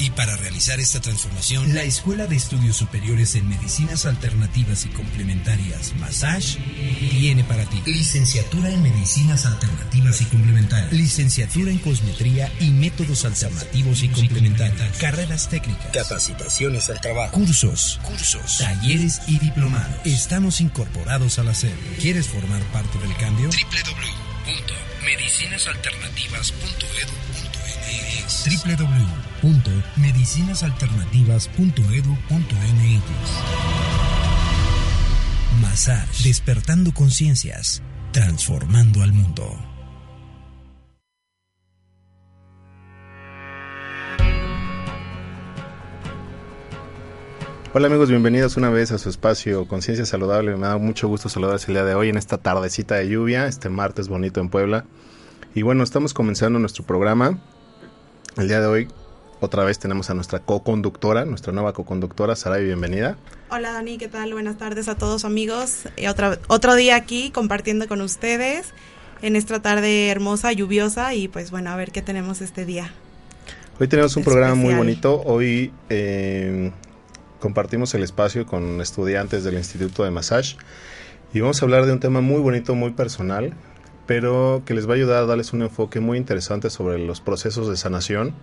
Y para realizar esta transformación, la Escuela de Estudios Superiores en Medicinas Alternativas y Complementarias, Massage, tiene para ti licenciatura en Medicinas Alternativas y Complementarias, licenciatura en Cosmetría y Métodos Alternativos y Complementarios, carreras técnicas, capacitaciones al trabajo, cursos, cursos, talleres y diplomados. Estamos incorporados a la SED. ¿Quieres formar parte del cambio? www.medicinasalternativas.edu.mx www.medicinasalternativas.edu.mx Massage, despertando conciencias, transformando al mundo. Hola amigos, bienvenidos una vez a su espacio Conciencia Saludable. Me da mucho gusto saludarles el día de hoy en esta tardecita de lluvia, este martes bonito en Puebla. Y bueno, estamos comenzando nuestro programa. El día de hoy otra vez tenemos a nuestra co-conductora, nuestra nueva co-conductora, Saray, bienvenida. Hola Dani, ¿qué tal? Buenas tardes a todos amigos. Eh, otra, otro día aquí compartiendo con ustedes en esta tarde hermosa, lluviosa y pues bueno, a ver qué tenemos este día. Hoy tenemos un programa muy bonito. Hoy eh, compartimos el espacio con estudiantes del Instituto de Massage y vamos a hablar de un tema muy bonito, muy personal, pero que les va a ayudar a darles un enfoque muy interesante sobre los procesos de sanación.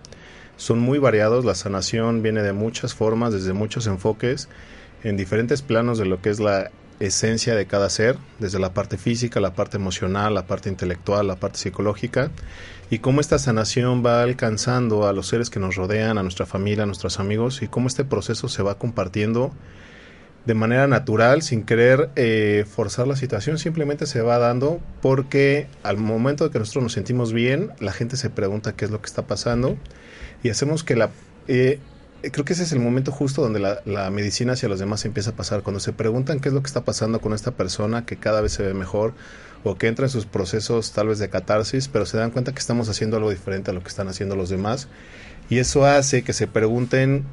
Son muy variados, la sanación viene de muchas formas, desde muchos enfoques, en diferentes planos de lo que es la esencia de cada ser, desde la parte física, la parte emocional, la parte intelectual, la parte psicológica, y cómo esta sanación va alcanzando a los seres que nos rodean, a nuestra familia, a nuestros amigos, y cómo este proceso se va compartiendo de manera natural, sin querer eh, forzar la situación, simplemente se va dando porque al momento de que nosotros nos sentimos bien, la gente se pregunta qué es lo que está pasando y hacemos que la... Eh, creo que ese es el momento justo donde la, la, medicina hacia los demás empieza a pasar, cuando se preguntan qué es lo que está pasando con esta persona que cada vez se ve mejor o que entra en sus procesos tal vez de catarsis, pero se dan cuenta que estamos haciendo algo diferente a lo que están haciendo los demás y eso hace que se pregunten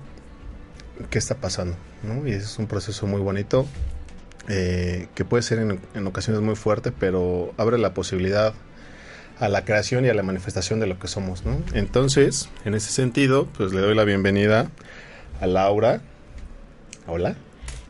qué está pasando, ¿no? Y es un proceso muy bonito eh, que puede ser en, en ocasiones muy fuerte, pero abre la posibilidad a la creación y a la manifestación de lo que somos, ¿no? Entonces, en ese sentido, pues le doy la bienvenida a Laura. Hola.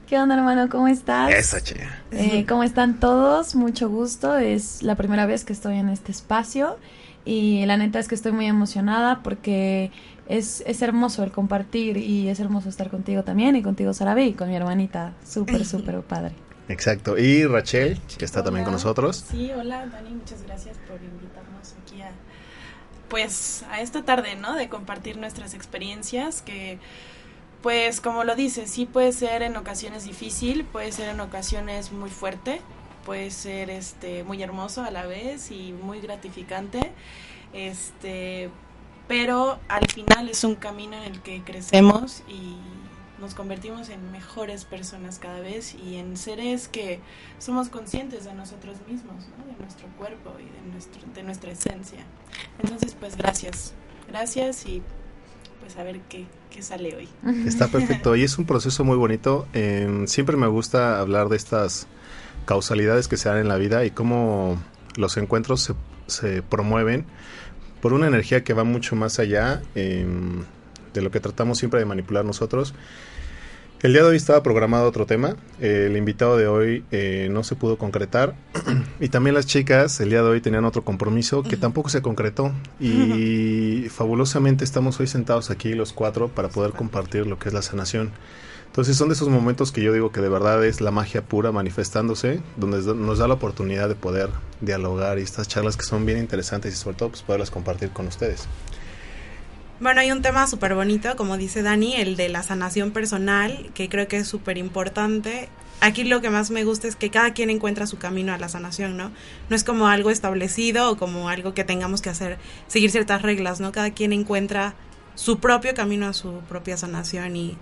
¿Qué onda, hermano? ¿Cómo estás? Esa chica. Eh, ¿Cómo están todos? Mucho gusto. Es la primera vez que estoy en este espacio y la neta es que estoy muy emocionada porque es, es hermoso el compartir y es hermoso estar contigo también y contigo, Sarabi, y con mi hermanita. Súper, súper padre. Exacto. Y Rachel, que está hola. también con nosotros. Sí, hola Dani, muchas gracias por invitarnos aquí a pues a esta tarde, ¿no? De compartir nuestras experiencias que pues como lo dices, sí puede ser en ocasiones difícil, puede ser en ocasiones muy fuerte, puede ser este muy hermoso a la vez y muy gratificante. Este, pero al final es un camino en el que crecemos y nos convertimos en mejores personas cada vez y en seres que somos conscientes de nosotros mismos, de nuestro cuerpo y de, nuestro, de nuestra esencia. Entonces, pues gracias, gracias y pues a ver qué, qué sale hoy. Está perfecto y es un proceso muy bonito. Eh, siempre me gusta hablar de estas causalidades que se dan en la vida y cómo los encuentros se, se promueven por una energía que va mucho más allá em, de lo que tratamos siempre de manipular nosotros. El día de hoy estaba programado otro tema, el invitado de hoy eh, no se pudo concretar. Y también las chicas el día de hoy tenían otro compromiso que tampoco se concretó. Y fabulosamente estamos hoy sentados aquí los cuatro para poder compartir lo que es la sanación. Entonces son de esos momentos que yo digo que de verdad es la magia pura manifestándose, donde nos da la oportunidad de poder dialogar y estas charlas que son bien interesantes y sobre todo pues poderlas compartir con ustedes. Bueno, hay un tema súper bonito, como dice Dani, el de la sanación personal, que creo que es súper importante. Aquí lo que más me gusta es que cada quien encuentra su camino a la sanación, ¿no? No es como algo establecido o como algo que tengamos que hacer, seguir ciertas reglas, ¿no? Cada quien encuentra su propio camino a su propia sanación y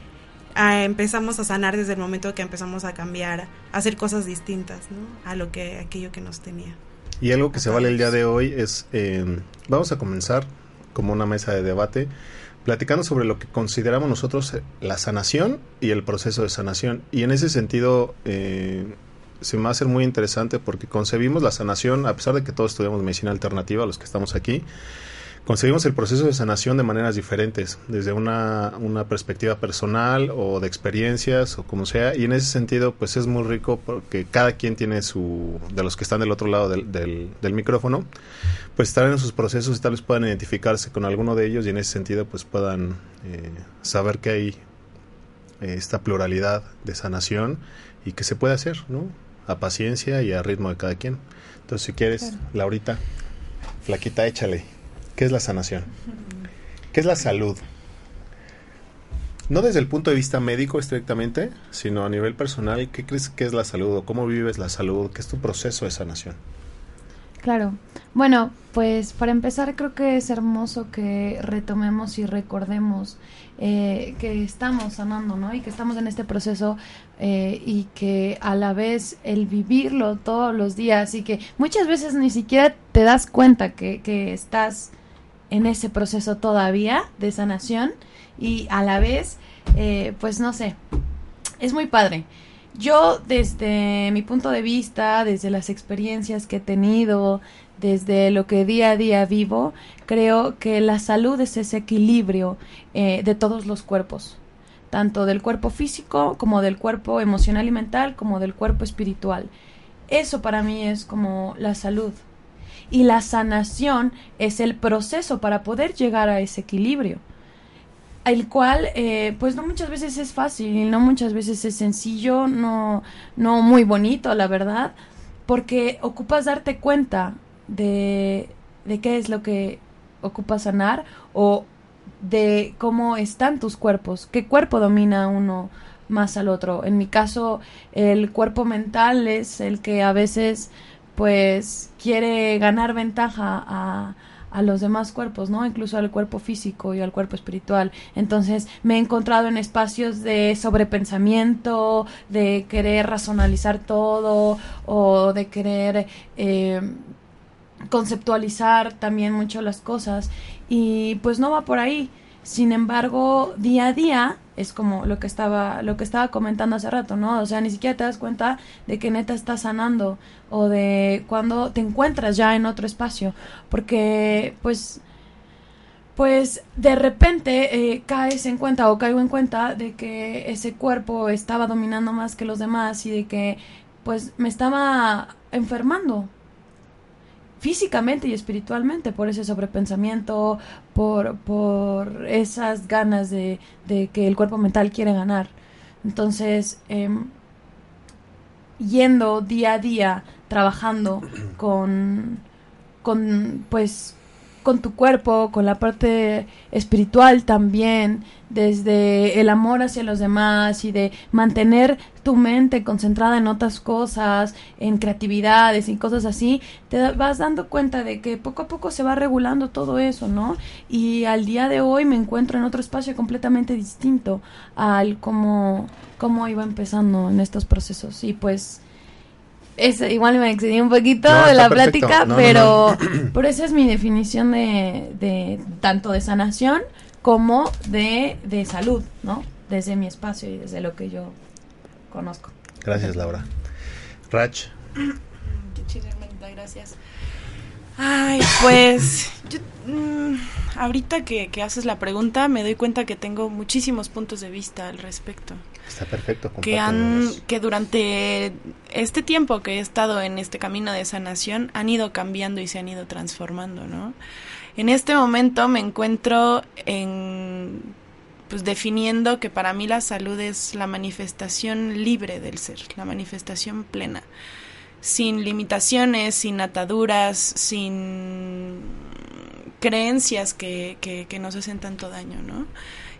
empezamos a sanar desde el momento que empezamos a cambiar, a hacer cosas distintas, ¿no? A lo que, aquello que nos tenía. Y algo que se vale el día de hoy es, eh, vamos a comenzar como una mesa de debate, platicando sobre lo que consideramos nosotros la sanación y el proceso de sanación. Y en ese sentido, eh, se me va a hacer muy interesante porque concebimos la sanación, a pesar de que todos estudiamos medicina alternativa, los que estamos aquí, concebimos el proceso de sanación de maneras diferentes, desde una, una, perspectiva personal o de experiencias o como sea, y en ese sentido pues es muy rico porque cada quien tiene su, de los que están del otro lado del, del, micrófono, pues estar en sus procesos y tal vez puedan identificarse con alguno de ellos y en ese sentido pues puedan eh, saber que hay eh, esta pluralidad de sanación y que se puede hacer, ¿no? A paciencia y a ritmo de cada quien. Entonces si quieres, Laurita, flaquita, échale. ¿Qué es la sanación? ¿Qué es la salud? No desde el punto de vista médico estrictamente, sino a nivel personal, ¿qué crees que es la salud o cómo vives la salud? ¿Qué es tu proceso de sanación? Claro. Bueno, pues para empezar creo que es hermoso que retomemos y recordemos eh, que estamos sanando, ¿no? Y que estamos en este proceso eh, y que a la vez el vivirlo todos los días y que muchas veces ni siquiera te das cuenta que, que estás en ese proceso todavía de sanación y a la vez, eh, pues no sé, es muy padre. Yo desde mi punto de vista, desde las experiencias que he tenido, desde lo que día a día vivo, creo que la salud es ese equilibrio eh, de todos los cuerpos, tanto del cuerpo físico como del cuerpo emocional y mental, como del cuerpo espiritual. Eso para mí es como la salud y la sanación es el proceso para poder llegar a ese equilibrio el cual eh, pues no muchas veces es fácil no muchas veces es sencillo no no muy bonito la verdad porque ocupas darte cuenta de, de qué es lo que ocupa sanar o de cómo están tus cuerpos qué cuerpo domina uno más al otro. En mi caso el cuerpo mental es el que a veces pues quiere ganar ventaja a, a los demás cuerpos, ¿no? Incluso al cuerpo físico y al cuerpo espiritual. Entonces me he encontrado en espacios de sobrepensamiento, de querer racionalizar todo o de querer eh, conceptualizar también mucho las cosas y pues no va por ahí. Sin embargo, día a día es como lo que estaba lo que estaba comentando hace rato, ¿no? O sea, ni siquiera te das cuenta de que neta estás sanando o de cuando te encuentras ya en otro espacio, porque pues pues de repente eh, caes en cuenta o caigo en cuenta de que ese cuerpo estaba dominando más que los demás y de que pues me estaba enfermando físicamente y espiritualmente por ese sobrepensamiento, por, por esas ganas de, de que el cuerpo mental quiere ganar. Entonces, em, yendo día a día, trabajando con, con, pues, con tu cuerpo, con la parte espiritual también, desde el amor hacia los demás y de mantener tu mente concentrada en otras cosas, en creatividades y cosas así, te vas dando cuenta de que poco a poco se va regulando todo eso, ¿no? Y al día de hoy me encuentro en otro espacio completamente distinto al cómo, cómo iba empezando en estos procesos. Y pues es, igual me excedí un poquito de la plática, pero por eso es mi definición de, de tanto de sanación como de, de salud, ¿no? Desde mi espacio y desde lo que yo conozco. Gracias, Laura. Rach. Qué gracias. Ay, pues yo mm, ahorita que, haces la pregunta me doy cuenta que tengo muchísimos puntos de vista al respecto. Está perfecto. Que, han, que durante este tiempo que he estado en este camino de sanación han ido cambiando y se han ido transformando, ¿no? En este momento me encuentro en pues definiendo que para mí la salud es la manifestación libre del ser, la manifestación plena, sin limitaciones, sin ataduras, sin creencias que, que, nos hacen tanto daño, ¿no?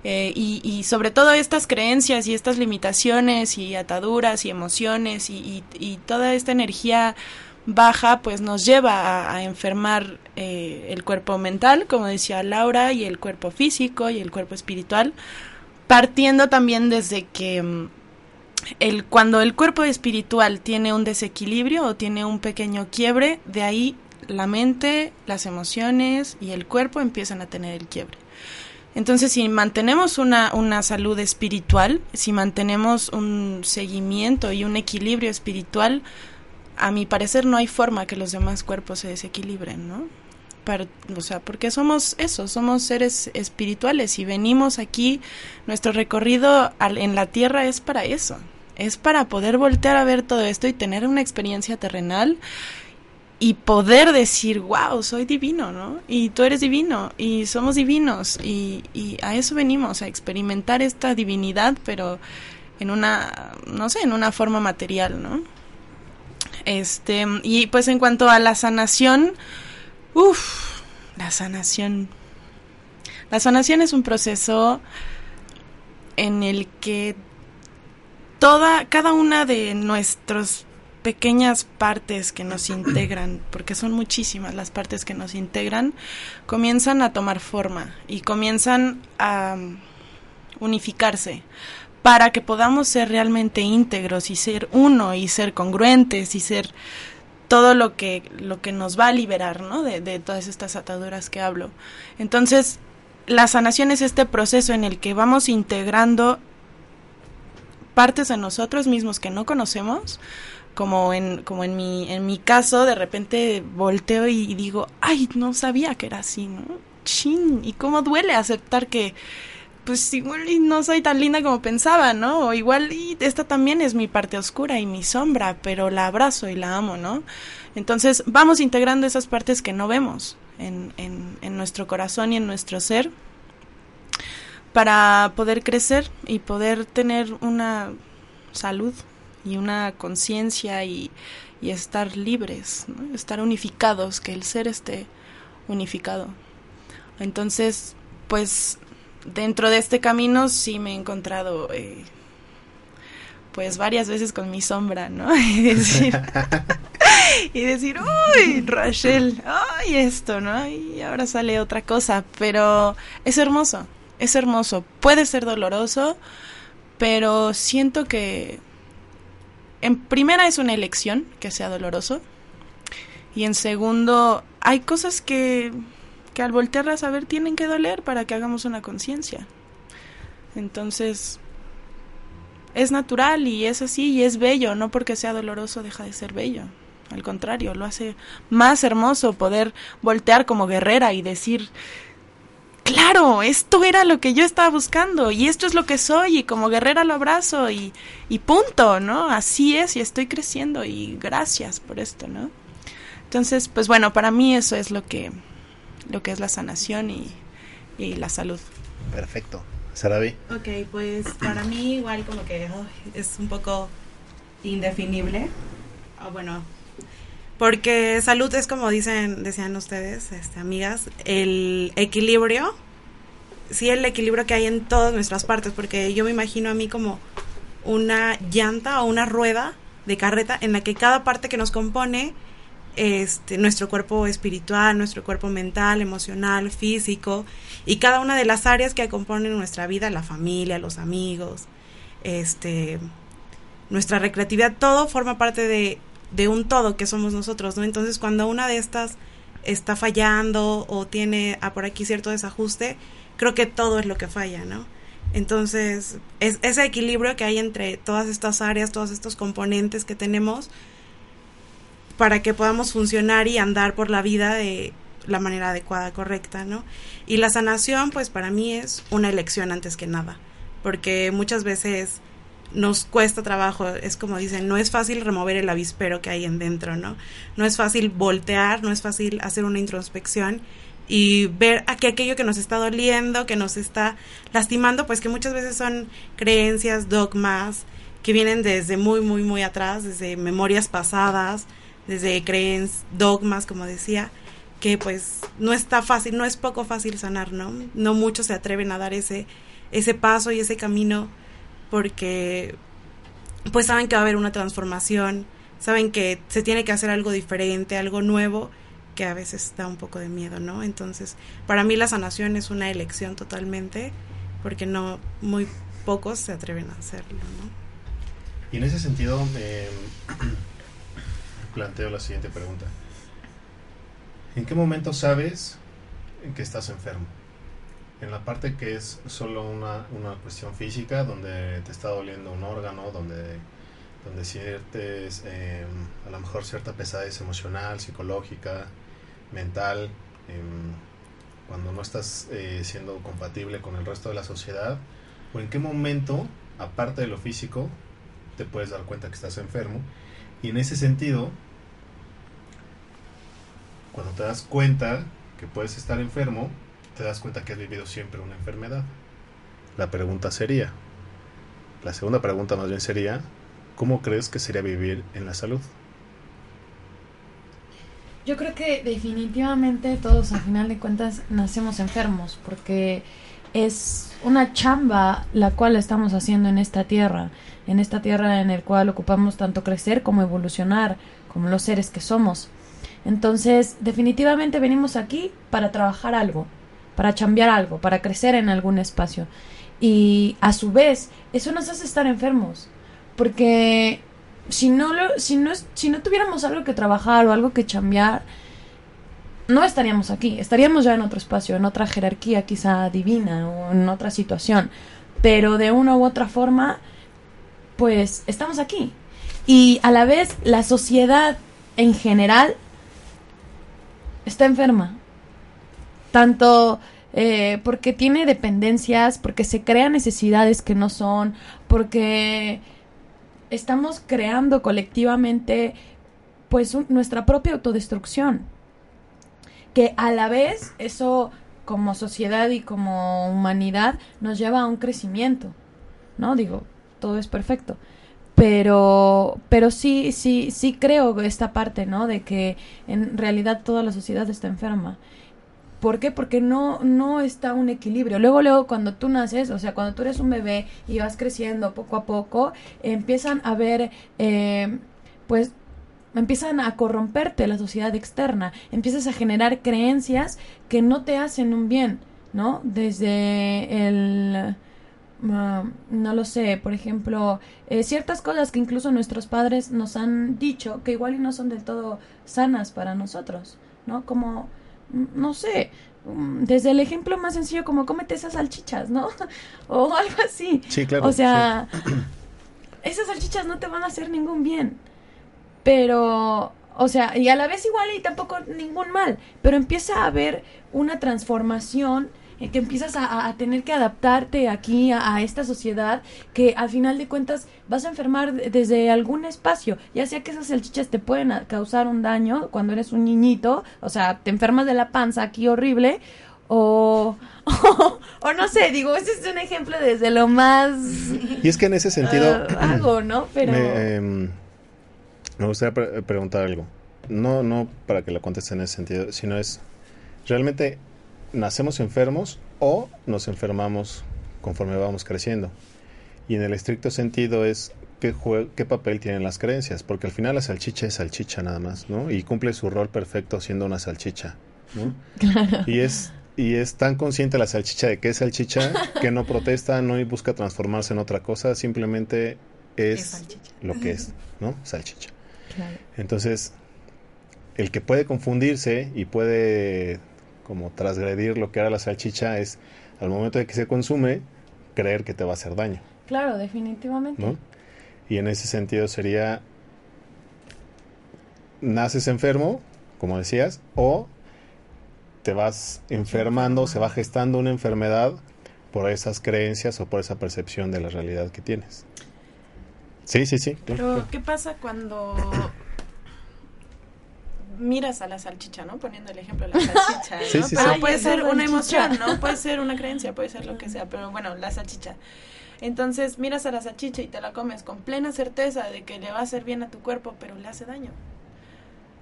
Eh, y, sobre todo estas creencias y estas limitaciones y ataduras y emociones y, toda esta energía baja pues nos lleva a, enfermar eh, el cuerpo mental, como decía Laura, y el cuerpo físico y el cuerpo espiritual, partiendo también desde que mm, el, cuando el cuerpo espiritual tiene un desequilibrio o tiene un pequeño quiebre, de ahí la mente, las emociones y el cuerpo empiezan a tener el quiebre. Entonces, si mantenemos una, una salud espiritual, si mantenemos un seguimiento y un equilibrio espiritual, a mi parecer no hay forma que los demás cuerpos se desequilibren, ¿no? o sea, porque somos eso, somos seres espirituales y venimos aquí, nuestro recorrido en la tierra es para eso, es para poder voltear a ver todo esto y tener una experiencia terrenal y poder decir, wow, soy divino, ¿no? Y tú eres divino y somos divinos y, y a eso venimos, a experimentar esta divinidad, pero en una, no sé, en una forma material, ¿no? Este, y pues en cuanto a la sanación, uff, la sanación. La sanación es un proceso en el que toda, cada una de nuestras pequeñas partes que nos integran, porque son muchísimas las partes que nos integran, comienzan a tomar forma y comienzan a unificarse para que podamos ser realmente íntegros y ser uno y ser congruentes y ser todo lo que, lo que nos va a liberar, ¿no? De, de todas estas ataduras que hablo. Entonces, la sanación es este proceso en el que vamos integrando partes de nosotros mismos que no conocemos, como en, como en mi, en mi caso, de repente volteo y digo, ay, no sabía que era así, ¿no? Chin, y cómo duele aceptar que, pues igual no soy tan linda como pensaba, ¿no? O igual y esta también es mi parte oscura y mi sombra, pero la abrazo y la amo, ¿no? Entonces vamos integrando esas partes que no vemos en, en, en nuestro corazón y en nuestro ser para poder crecer y poder tener una salud y una conciencia y, y, estar libres, estar unificados, que el ser esté unificado. Entonces, pues dentro de este camino sí me he encontrado eh, pues varias veces con mi sombra, ¿no? Y decir, y decir, uy, Rachel, ay, esto, ¿no? Y ahora sale otra cosa, pero es hermoso, es hermoso. Puede ser doloroso, pero siento que en primera es una elección que sea doloroso. Y en segundo, hay cosas que que al voltearlas a ver tienen que doler para que hagamos una conciencia. Entonces, es natural y es así y es bello, no porque sea doloroso deja de ser bello. Al contrario, lo hace más hermoso poder voltear como guerrera y decir, claro, esto era lo que yo estaba buscando y esto es lo que soy y como guerrera lo abrazo y, y punto, ¿no? Así es y estoy creciendo y gracias por esto, ¿no? Entonces, pues bueno, para mí eso es lo que lo que es la sanación y, la salud. Perfecto. Sarabi. Ok, pues para mí igual como que es un poco indefinible. Ah, bueno, porque salud es como dicen, decían ustedes, este, amigas, el equilibrio, sí el equilibrio que hay en todas nuestras partes, porque yo me imagino a mí como una llanta o una rueda de carreta en la que cada parte que nos compone este, nuestro cuerpo espiritual, nuestro cuerpo mental, emocional, físico y cada una de las áreas que componen nuestra vida, la familia, los amigos, este, nuestra recreatividad, todo forma parte de, de un todo que somos nosotros, ¿no? Entonces cuando una de estas está fallando o tiene a por aquí cierto desajuste, creo que todo es lo que falla, ¿no? Entonces, es ese equilibrio que hay entre todas estas áreas, todos estos componentes que tenemos, para que podamos funcionar y andar por la vida de la manera adecuada, correcta, ¿no? Y la sanación, pues para mí es una elección antes que nada, porque muchas veces nos cuesta trabajo, es como dicen, no es fácil remover el avispero que hay en dentro, ¿no? No es fácil voltear, no es fácil hacer una introspección y ver que aquello que nos está doliendo, que nos está lastimando, pues que muchas veces son creencias, dogmas, que vienen desde muy, muy, muy atrás, desde memorias pasadas, desde creencias, dogmas, como decía, que pues no está fácil, no es poco fácil sanar, ¿no? No muchos se atreven a dar ese, ese paso y ese camino porque pues saben que va a haber una transformación, saben que se tiene que hacer algo diferente, algo nuevo, que a veces da un poco de miedo, ¿no? Entonces, para mí la sanación es una elección totalmente, porque no muy pocos se atreven a hacerlo, ¿no? Y en ese sentido, eh, planteo la siguiente pregunta. ¿En qué momento sabes que estás enfermo? En la parte que es solo una, una cuestión física, donde te está doliendo un órgano, donde, donde sientes em, a lo mejor cierta pesadez emocional, psicológica, mental, em, cuando no estás eh, siendo compatible con el resto de la sociedad, o en qué momento, aparte de lo físico, te puedes dar cuenta que estás enfermo. Y en ese sentido, cuando te das cuenta que puedes estar enfermo, te das cuenta que has vivido siempre una enfermedad. La pregunta sería, la segunda pregunta más bien sería, ¿cómo crees que sería vivir en la salud? Yo creo que definitivamente todos al final de cuentas nacemos enfermos porque es una chamba la cual estamos haciendo en esta tierra, en esta tierra en el cual ocupamos tanto crecer como evolucionar, como los seres que somos. Entonces, definitivamente venimos aquí para trabajar algo, para cambiar algo, para crecer en algún espacio. Y a su vez, eso nos hace estar enfermos. Porque si no, lo, si no, si no tuviéramos algo que trabajar o algo que cambiar, no estaríamos aquí. Estaríamos ya en otro espacio, en otra jerarquía quizá divina o en otra situación. Pero de una u otra forma, pues estamos aquí. Y a la vez, la sociedad en general está enferma tanto eh, porque tiene dependencias, porque se crean necesidades que no son, porque estamos creando colectivamente pues nuestra propia autodestrucción. Que a la vez eso como sociedad y como humanidad nos lleva a un crecimiento. ¿No? Digo, todo es perfecto. Pero pero sí sí sí creo esta parte, ¿no? De que en realidad toda la sociedad está enferma ¿Por qué? Porque no, no está un equilibrio. Luego, luego, cuando tú naces, o sea, cuando tú eres un bebé y vas creciendo poco a poco, empiezan a ver, eh, pues, empiezan a corromperte la sociedad externa, empiezas a generar creencias que no te hacen un bien, ¿no? Desde el... Ah, no lo sé, por ejemplo, eh, ciertas cosas que incluso nuestros padres nos han dicho que igual y no son del todo sanas para nosotros, ¿no? Como no sé, mm, desde el ejemplo más sencillo como cómete esas salchichas, ¿no? o algo así. Sí, claro. O sea, esas salchichas no te van a hacer ningún bien. Pero, o sea, y a la vez igual y tampoco ningún mal, pero empieza a haber una transformación que empiezas a, tener que adaptarte aquí a, esta sociedad que al final de cuentas vas a enfermar desde algún espacio, ya sea que esas salchichas te pueden causar un daño cuando eres un niñito, o sea, te enfermas de la panza aquí horrible, o, o, no sé, digo, ese es un ejemplo desde lo más... Y es que en ese sentido... algo, ¿no? Pero... Me, em, gustaría preguntar algo. No, no para que lo contestes en ese sentido, sino es, realmente nacemos enfermos o nos enfermamos conforme vamos creciendo. Y en el estricto sentido es qué, qué papel tienen las creencias, porque al final la salchicha es salchicha nada más, ¿no? Y cumple su rol perfecto siendo una salchicha, ¿no? Y es y es tan consciente la salchicha de que es salchicha que no protesta, no busca transformarse en otra cosa, simplemente es, lo que es, ¿no? Salchicha. Entonces, el que puede confundirse y puede como transgredir lo que era la salchicha es al momento de que se consume creer que te va a hacer daño. Claro, definitivamente. Y en ese sentido sería naces enfermo, como decías, o te vas enfermando, se va gestando una enfermedad por esas creencias o por esa percepción de la realidad que tienes. Sí, sí, sí. Pero, ¿qué pasa cuando miras a la salchicha, ¿no? Poniendo el ejemplo de la salchicha, ¿no? Sí, sí, pero puede ser una emoción, ¿no? Puede ser una creencia, puede ser lo que sea, pero bueno, la salchicha. Entonces miras a la salchicha y te la comes con plena certeza de que le va a hacer bien a tu cuerpo, pero le hace daño.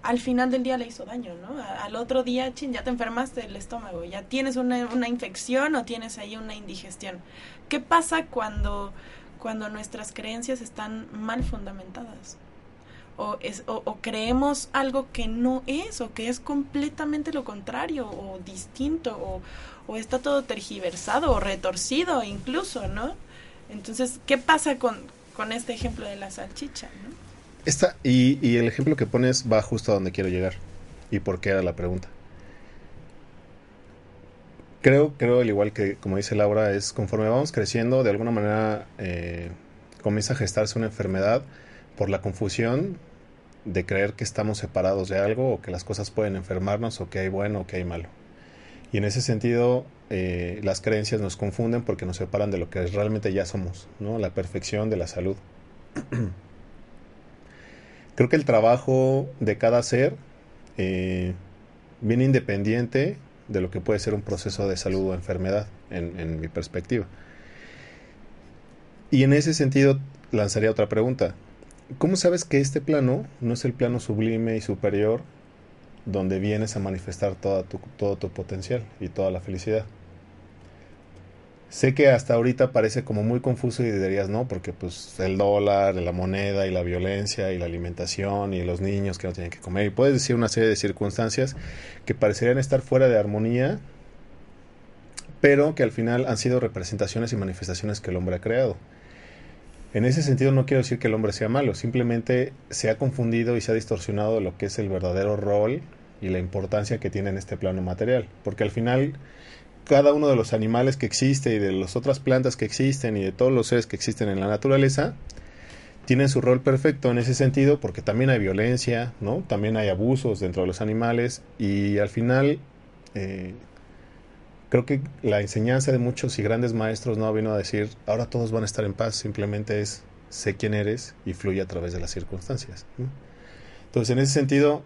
Al final del día le hizo daño, ¿no? Al otro día, chin, ya te enfermaste el estómago, ya tienes una, una infección o tienes ahí una indigestión. ¿Qué pasa cuando, cuando nuestras creencias están mal fundamentadas? O, es, o, creemos algo que no es o que es completamente lo contrario o distinto o, está todo tergiversado o retorcido incluso, ¿no? Entonces, ¿qué pasa con, este ejemplo de la salchicha? Esta, y, y, el ejemplo que pones va justo a donde quiero llegar. ¿Y por qué era la pregunta? Creo, creo, al igual que como dice Laura, es conforme vamos creciendo, de alguna manera eh, comienza a gestarse una enfermedad por la confusión de creer que estamos separados de algo o que las cosas pueden enfermarnos o que hay bueno o que hay malo. Y en ese sentido, eh, las creencias nos confunden porque nos separan de lo que realmente ya somos, ¿no? La perfección de la salud. Creo que el trabajo de cada ser eh, viene independiente de lo que puede ser un proceso de salud o enfermedad, en, en mi perspectiva. Y en ese sentido, lanzaría otra pregunta. ¿Cómo sabes que este plano no es el plano sublime y superior donde vienes a manifestar toda tu, todo tu potencial y toda la felicidad? Sé que hasta ahorita parece como muy confuso y dirías, no, porque pues el dólar, la moneda y la violencia y la alimentación y los niños que no tienen que comer. Y puedes decir una serie de circunstancias que parecerían estar fuera de armonía, pero que al final han sido representaciones y manifestaciones que el hombre ha creado. En ese sentido no quiero decir que el hombre sea malo, simplemente se ha confundido y se ha distorsionado lo que es el verdadero rol y la importancia que tiene en este plano material, porque al final cada uno de los animales que existe y de las otras plantas que existen y de todos los seres que existen en la naturaleza tienen su rol perfecto en ese sentido porque también hay violencia, ¿no? También hay abusos dentro de los animales y al final eh, creo que la enseñanza de muchos y grandes maestros no vino a decir ahora todos van a estar en paz, simplemente es sé quién eres y fluye a través de las circunstancias. Entonces en ese sentido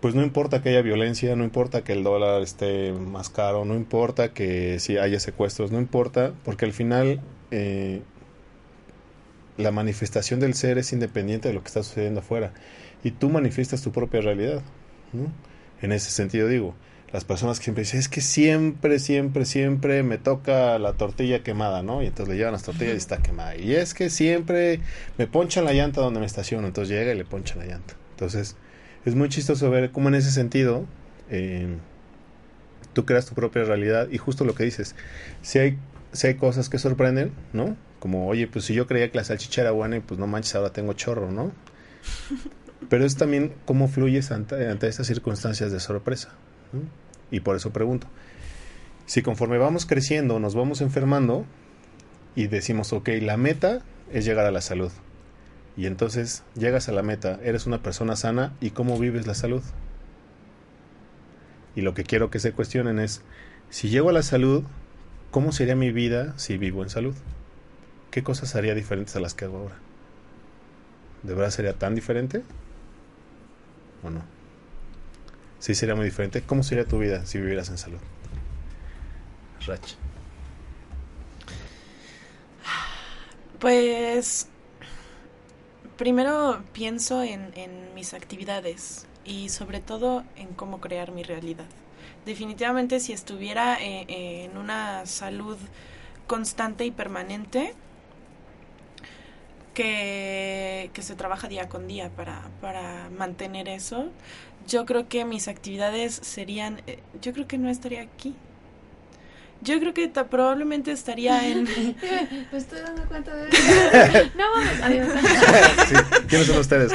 pues no importa que haya violencia, no importa que el dólar esté más caro, no importa que si haya secuestros, no importa, porque al final eh, la manifestación del ser es independiente de lo que está sucediendo afuera y tú manifiestas tu propia realidad. En ese sentido digo, las personas que siempre dicen, es que siempre, siempre, siempre me toca la tortilla quemada, ¿no? Y entonces le llevan las tortillas y está quemada. Y es que siempre me ponchan la llanta donde me estaciono, entonces llega y le ponchan la llanta. Entonces, es muy chistoso ver cómo en ese sentido eh, tú creas tu propia realidad y justo lo que dices, si hay, si hay cosas que sorprenden, ¿no? Como, oye, pues si yo creía que la salchicha era buena y pues no manches, ahora tengo chorro, ¿no? Pero es también cómo fluyes ante, ante estas circunstancias de sorpresa. Y por eso pregunto, si conforme vamos creciendo nos vamos enfermando y decimos, ok, la meta es llegar a la salud. Y entonces llegas a la meta, eres una persona sana y cómo vives la salud. Y lo que quiero que se cuestionen es, si llego a la salud, ¿cómo sería mi vida si vivo en salud? ¿Qué cosas haría diferentes a las que hago ahora? ¿De verdad sería tan diferente? ¿O no? Sí sería muy diferente. ¿Cómo sería tu vida si vivieras en salud? Rach. Pues primero pienso en, en mis actividades y sobre todo en cómo crear mi realidad. Definitivamente si estuviera eh, en una salud constante y permanente, que, que, se trabaja día con día para, para mantener eso, yo creo que mis actividades serían, eh, yo creo que no estaría aquí, yo creo que probablemente estaría en. Me estoy dando cuenta de eso. no vamos, adiós. sí, ¿Quiénes son ustedes?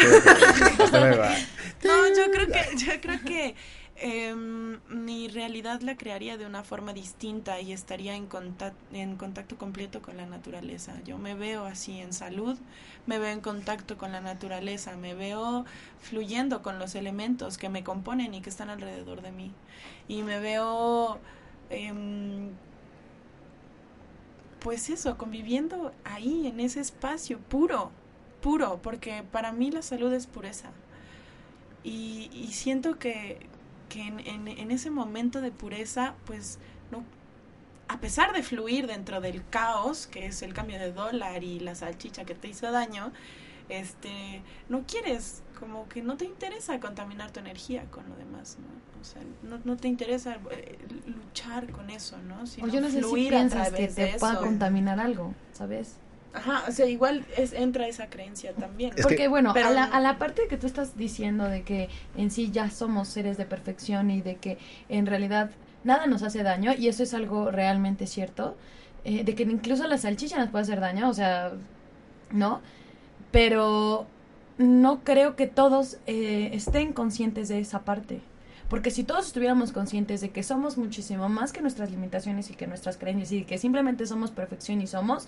no, yo creo que, yo creo que em, mi realidad la crearía de una forma distinta y estaría en, en contacto completo con la naturaleza. Yo me veo así en salud, me veo en contacto con la naturaleza, me veo fluyendo con los elementos que me componen y que están alrededor de mí. Y me veo... Em, pues eso, conviviendo ahí, en ese espacio puro, puro, porque para mí la salud es pureza. Y, y siento que, que en, en, ese momento de pureza, pues no, a pesar de fluir dentro del caos, que es el cambio de dólar y la salchicha que te hizo daño, este, no quieres, como que no te interesa contaminar tu energía con lo demás, ¿no? O sea, no, no te interesa eh, luchar con eso, ¿no? Sino o yo no sé si piensas que te pueda contaminar algo, ¿sabes? Ajá, o sea, igual es, entra esa creencia también. Porque bueno, a, la, a la parte que tú estás diciendo de que en sí ya somos seres de perfección y de que en realidad nada nos hace daño, y eso es algo realmente cierto, eh, de que incluso la salchicha nos puede hacer daño, o sea, ¿no? Pero no creo que todos eh, estén conscientes de esa parte. Porque si todos estuviéramos conscientes de que somos muchísimo más que nuestras limitaciones y que nuestras creencias y que simplemente somos perfección y somos,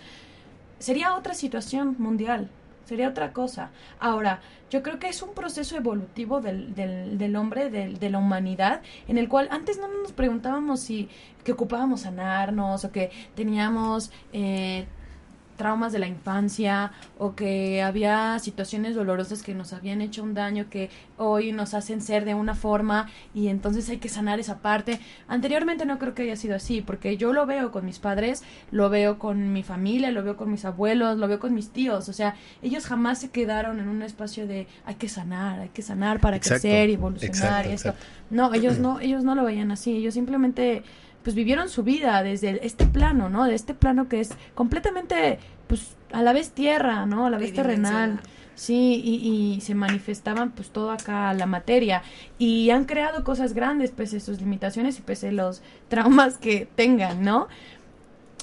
sería otra situación mundial, sería otra cosa. Ahora, yo creo que es un proceso evolutivo del, del, del hombre, del, de la humanidad, en el cual antes no nos preguntábamos si que ocupábamos sanarnos o que teníamos... Eh, traumas de la infancia o que había situaciones dolorosas que nos habían hecho un daño que hoy nos hacen ser de una forma y entonces hay que sanar esa parte. Anteriormente no creo que haya sido así, porque yo lo veo con mis padres, lo veo con mi familia, lo veo con mis abuelos, lo veo con mis tíos, o sea, ellos jamás se quedaron en un espacio de hay que sanar, hay que sanar para crecer y evolucionar y esto. No, ellos no, ellos no lo veían así, ellos simplemente pues vivieron su vida desde este plano, ¿no? De este plano que es completamente, pues a la vez tierra, ¿no? A la vez terrenal. Sí, y, y, se manifestaban pues todo acá la materia y han creado cosas grandes pese a sus limitaciones y pese a los traumas que tengan, ¿no?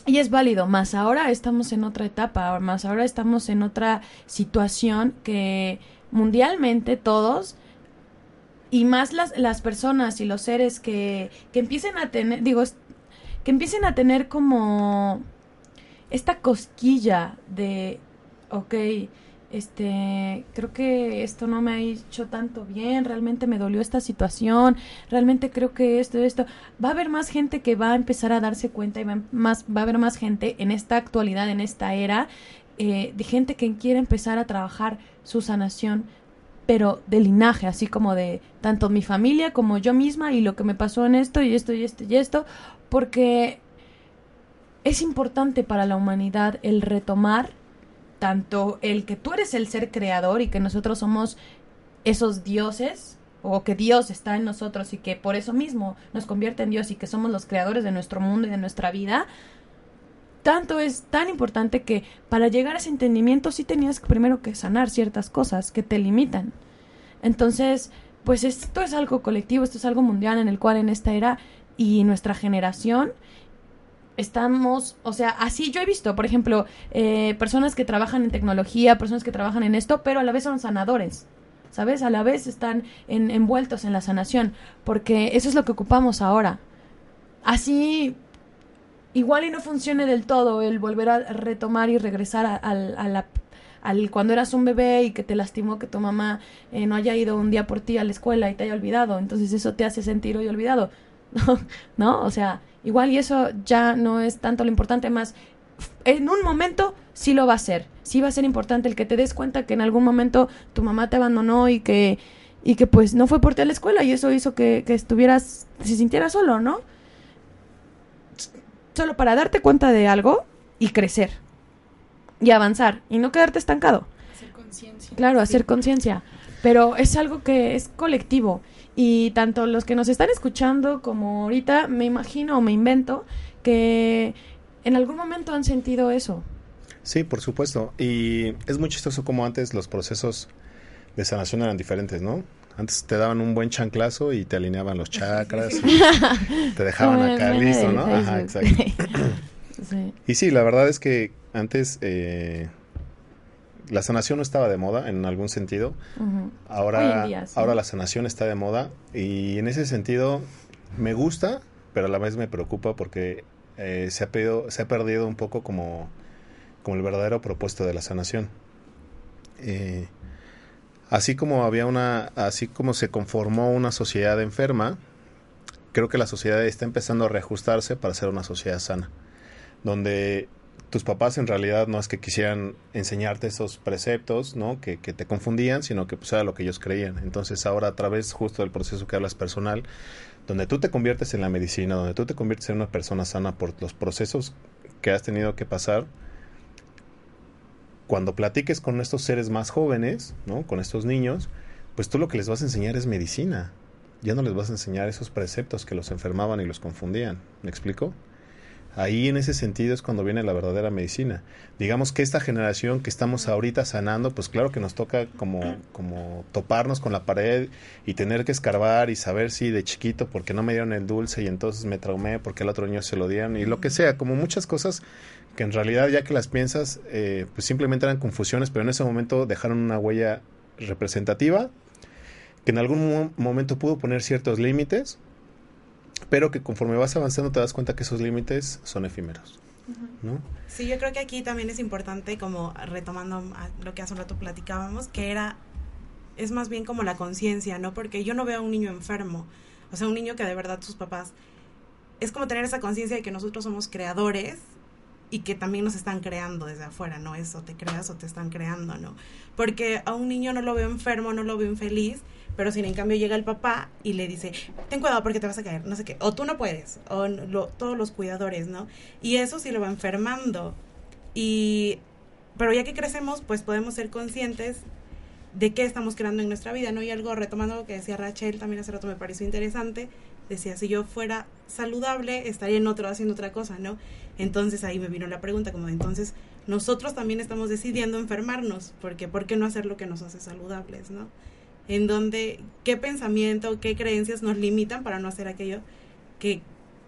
Y es válido, más ahora estamos en otra etapa, más ahora estamos en otra situación que mundialmente todos y más las, las personas y los seres que, que empiecen a tener, digo, que empiecen a tener como esta cosquilla de, ok, este, creo que esto no me ha hecho tanto bien, realmente me dolió esta situación, realmente creo que esto, esto, va a haber más gente que va a empezar a darse cuenta y va, más, va a haber más gente en esta actualidad, en esta era, eh, de gente que quiere empezar a trabajar su sanación pero de linaje, así como de tanto mi familia como yo misma y lo que me pasó en esto y esto y esto y esto, porque es importante para la humanidad el retomar tanto el que tú eres el ser creador y que nosotros somos esos dioses, o que Dios está en nosotros y que por eso mismo nos convierte en Dios y que somos los creadores de nuestro mundo y de nuestra vida, tanto es tan importante que para llegar a ese entendimiento sí tenías primero que sanar ciertas cosas que te limitan. Entonces, pues esto es algo colectivo, esto es algo mundial en el cual en esta era y nuestra generación estamos, o sea, así yo he visto, por ejemplo, eh, personas que trabajan en tecnología, personas que trabajan en esto, pero a la vez son sanadores. ¿Sabes? A la vez están envueltos en la sanación, porque eso es lo que ocupamos ahora. Así igual y no funcione del todo el volver a retomar y regresar a, la al cuando eras un bebé y que te lastimó que tu mamá eh, no haya ido un día por ti a la escuela y te haya olvidado, entonces eso te hace sentir hoy olvidado, ¿no? O sea, igual y eso ya no es tanto lo importante, más en un momento sí lo va a ser, sí va a ser importante el que te des cuenta que en algún momento tu mamá te abandonó y que y que pues no fue por ti a la escuela y eso hizo que, que estuvieras, se sintiera solo, ¿no? Solo para darte cuenta de algo y crecer y avanzar y no quedarte estancado. Hacer conciencia. Claro, hacer conciencia. Pero es algo que es colectivo y tanto los que nos están escuchando como ahorita me imagino o me invento que en algún momento han sentido eso. Sí, por supuesto. Y es muy chistoso como antes los procesos de sanación eran diferentes, ¿no? Antes te daban un buen chanclazo y te alineaban los chakras. te dejaban acá listo, ¿no? Ajá, exacto. Y sí, la verdad es que antes, eh, la sanación no estaba de moda en algún sentido. Ahora, ahora la sanación está de moda y en ese sentido me gusta, pero a la vez me preocupa porque eh, se, ha perdido, se ha perdido un poco como, como el verdadero propósito de la sanación. Eh, así como había una, así como se conformó una sociedad enferma, creo que la sociedad está empezando a reajustarse para ser una sociedad sana, donde tus papás en realidad no es que quisieran enseñarte esos preceptos, ¿no? Que, te confundían, sino que pues era lo que ellos creían. Entonces ahora a través justo del proceso que hablas personal, donde tú te conviertes en la medicina, donde tú te conviertes en una persona sana por los procesos que has tenido que pasar, cuando platiques con estos seres más jóvenes, ¿no? Con estos niños, pues tú lo que les vas a enseñar es medicina. Ya no les vas a enseñar esos preceptos que los enfermaban y los confundían. ¿Me explico? Ahí en ese sentido es cuando viene la verdadera medicina. Digamos que esta generación que estamos ahorita sanando, pues claro que nos toca como, como toparnos con la pared y tener que escarbar y saber si de chiquito porque no me dieron el dulce y entonces me traumé porque el otro niño se lo dieron y lo que sea, como muchas cosas que en realidad ya que las piensas, eh, pues simplemente eran confusiones, pero en ese momento dejaron una huella representativa que en algún momento pudo poner ciertos límites pero que conforme vas avanzando te das cuenta que esos límites son efímeros. ¿no? Sí, yo creo que aquí también es importante, como retomando lo que hace un rato platicábamos, que era, es más bien como la conciencia, ¿no? Porque yo no veo a un niño enfermo, o sea, un niño que de verdad sus papás, es como tener esa conciencia de que nosotros somos creadores y que también nos están creando desde afuera, ¿no? Eso te creas o te están creando, ¿no? Porque a un niño no lo veo enfermo, no lo veo infeliz, pero si en cambio llega el papá y le dice, ten cuidado porque te vas a caer, no sé qué, o tú no puedes, o todos los cuidadores, ¿no? Y eso sí lo va enfermando. Y, pero ya que crecemos, pues podemos ser conscientes de qué estamos creando en nuestra vida, ¿no? Y algo retomando lo que decía Rachel, también hace rato me pareció interesante, decía, si yo fuera saludable, estaría en otro haciendo otra cosa, ¿no? Entonces ahí me vino la pregunta, como de, entonces nosotros también estamos decidiendo enfermarnos, porque ¿por qué no hacer lo que nos hace saludables, ¿no? en donde qué pensamiento, qué creencias nos limitan para no hacer aquello que,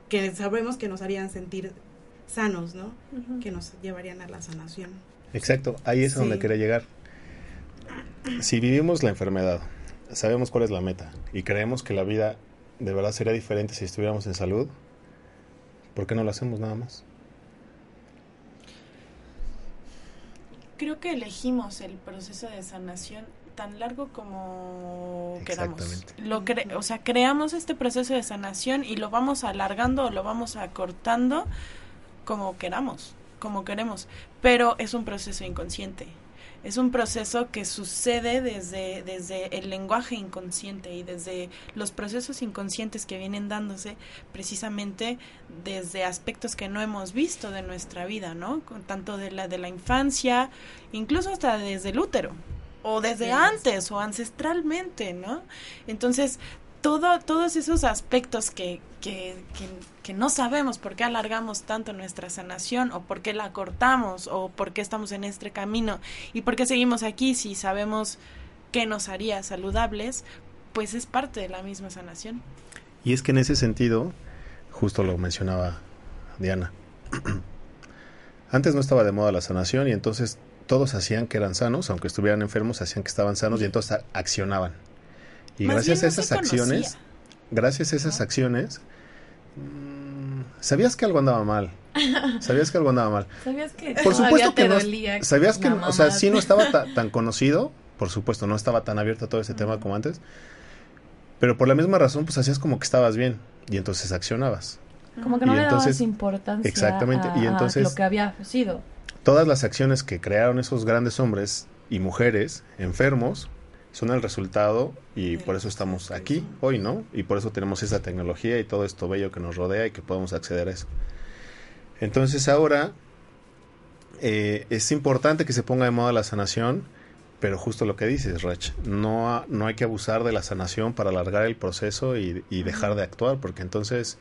que sabemos que nos harían sentir sanos, ¿no? Que nos llevarían a la sanación. Exacto, ahí es donde quería llegar. Si vivimos la enfermedad, sabemos cuál es la meta y creemos que la vida de verdad sería diferente si estuviéramos en salud, ¿por qué no lo hacemos nada más? Creo que elegimos el proceso de sanación tan largo como queramos. Lo o sea, creamos este proceso de sanación y lo vamos alargando o lo vamos acortando como queramos, como queremos, pero es un proceso inconsciente. Es un proceso que sucede desde, desde el lenguaje inconsciente y desde los procesos inconscientes que vienen dándose precisamente desde aspectos que no hemos visto de nuestra vida, ¿no? Tanto de la de la infancia, incluso hasta desde el útero, o desde antes o ancestralmente, ¿no? Entonces, todo, todos esos aspectos que, que, que, no sabemos por qué alargamos tanto nuestra sanación o por qué la cortamos o por qué estamos en este camino y por qué seguimos aquí si sabemos qué nos haría saludables, pues es parte de la misma sanación. Y es que en ese sentido, justo lo mencionaba Diana, antes no estaba de moda la sanación y entonces todos hacían que eran sanos, aunque estuvieran enfermos, hacían que estaban sanos y entonces accionaban. Y gracias a esas acciones, gracias a esas acciones, sabías que algo andaba mal. Sabías que algo andaba mal. Sabías que por supuesto que no, sabías que, o sea, sí no estaba tan conocido, por supuesto, no estaba tan abierto a todo ese tema como antes, pero por la misma razón, pues hacías como que estabas bien y entonces accionabas. Como que no le dabas importancia exactamente, y entonces, a lo que había sido todas las acciones que crearon esos grandes hombres y mujeres enfermos son el resultado y por eso estamos aquí hoy, ¿no? Y por eso tenemos esa tecnología y todo esto bello que nos rodea y que podemos acceder a eso. Entonces ahora eh, es importante que se ponga de moda la sanación, pero justo lo que dices, Rach, no, no hay que abusar de la sanación para alargar el proceso y, y dejar de actuar, porque entonces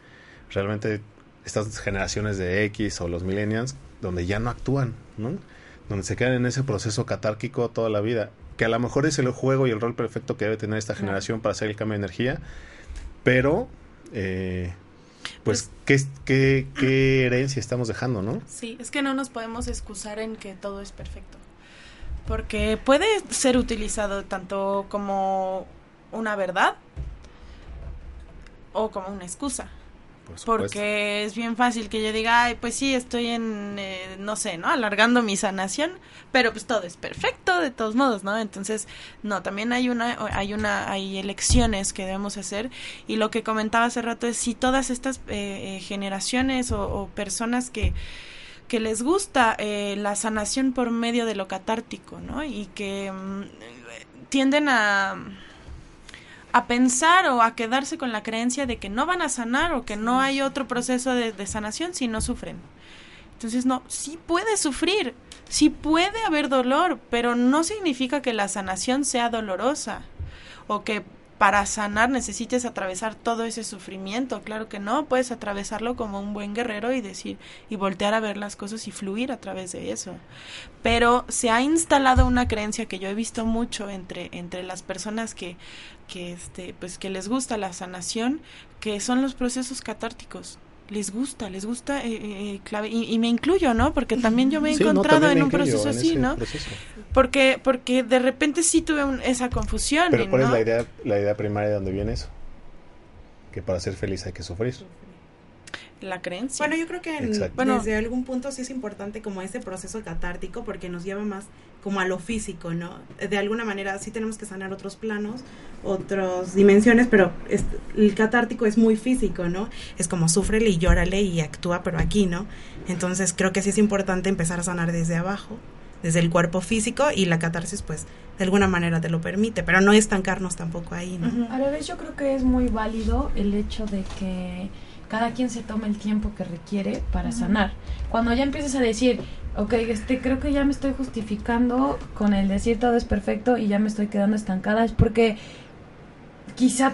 realmente estas generaciones de X o los millennials donde ya no actúan, ¿no? Donde se quedan en ese proceso catárquico toda la vida, que a lo mejor es el juego y el rol perfecto que debe tener esta generación para hacer el cambio de energía, pero eh, pues, pues ¿qué, qué, herencia estamos dejando, ¿no? Sí, es que no nos podemos excusar en que todo es perfecto. porque puede ser utilizado tanto como una verdad o como una excusa. Porque es bien fácil que yo diga, ay, pues sí, estoy en, eh, no sé, ¿no? Alargando mi sanación, pero pues todo es perfecto de todos modos, ¿no? Entonces, no, también hay una, hay una, hay elecciones que debemos hacer y lo que comentaba hace rato es si todas estas eh, eh, generaciones o, personas que que les gusta la sanación por medio de lo catártico, ¿no? Y que mm, tienden a a pensar o a quedarse con la creencia de que no van a sanar o que no hay otro proceso de, sanación si no sufren. Entonces, no, sí puede sufrir, sí puede haber dolor, pero no significa que la sanación sea dolorosa o que para sanar necesites atravesar todo ese sufrimiento. Claro que no, puedes atravesarlo como un buen guerrero y decir y voltear a ver las cosas y fluir a través de eso. Pero se ha instalado una creencia que yo he visto mucho entre entre las personas que que este pues que les gusta la sanación, que son los procesos catárticos les gusta, les gusta eh, eh, eh clave y, me incluyo, ¿no? Porque también yo me he encontrado en un proceso así, ¿no? Porque porque de repente sí tuve esa confusión. Pero ¿cuál es la idea la idea primaria de dónde viene eso? Que para ser feliz hay que sufrir la creencia. Bueno, yo creo que bueno, desde algún punto sí es importante como ese proceso catártico porque nos lleva más como a lo físico, ¿no? De alguna manera sí tenemos que sanar otros planos, otras dimensiones, pero el catártico es muy físico, ¿no? Es como sufrele y llórale y actúa, pero aquí, ¿no? Entonces creo que sí es importante empezar a sanar desde abajo, desde el cuerpo físico y la catarsis pues de alguna manera te lo permite, pero no estancarnos tampoco ahí, ¿no? A la vez yo creo que es muy válido el hecho de que cada quien se toma el tiempo que requiere para sanar. Cuando ya empiezas a decir, ok, este, creo que ya me estoy justificando con el decir todo es perfecto y ya me estoy quedando estancada, es porque quizá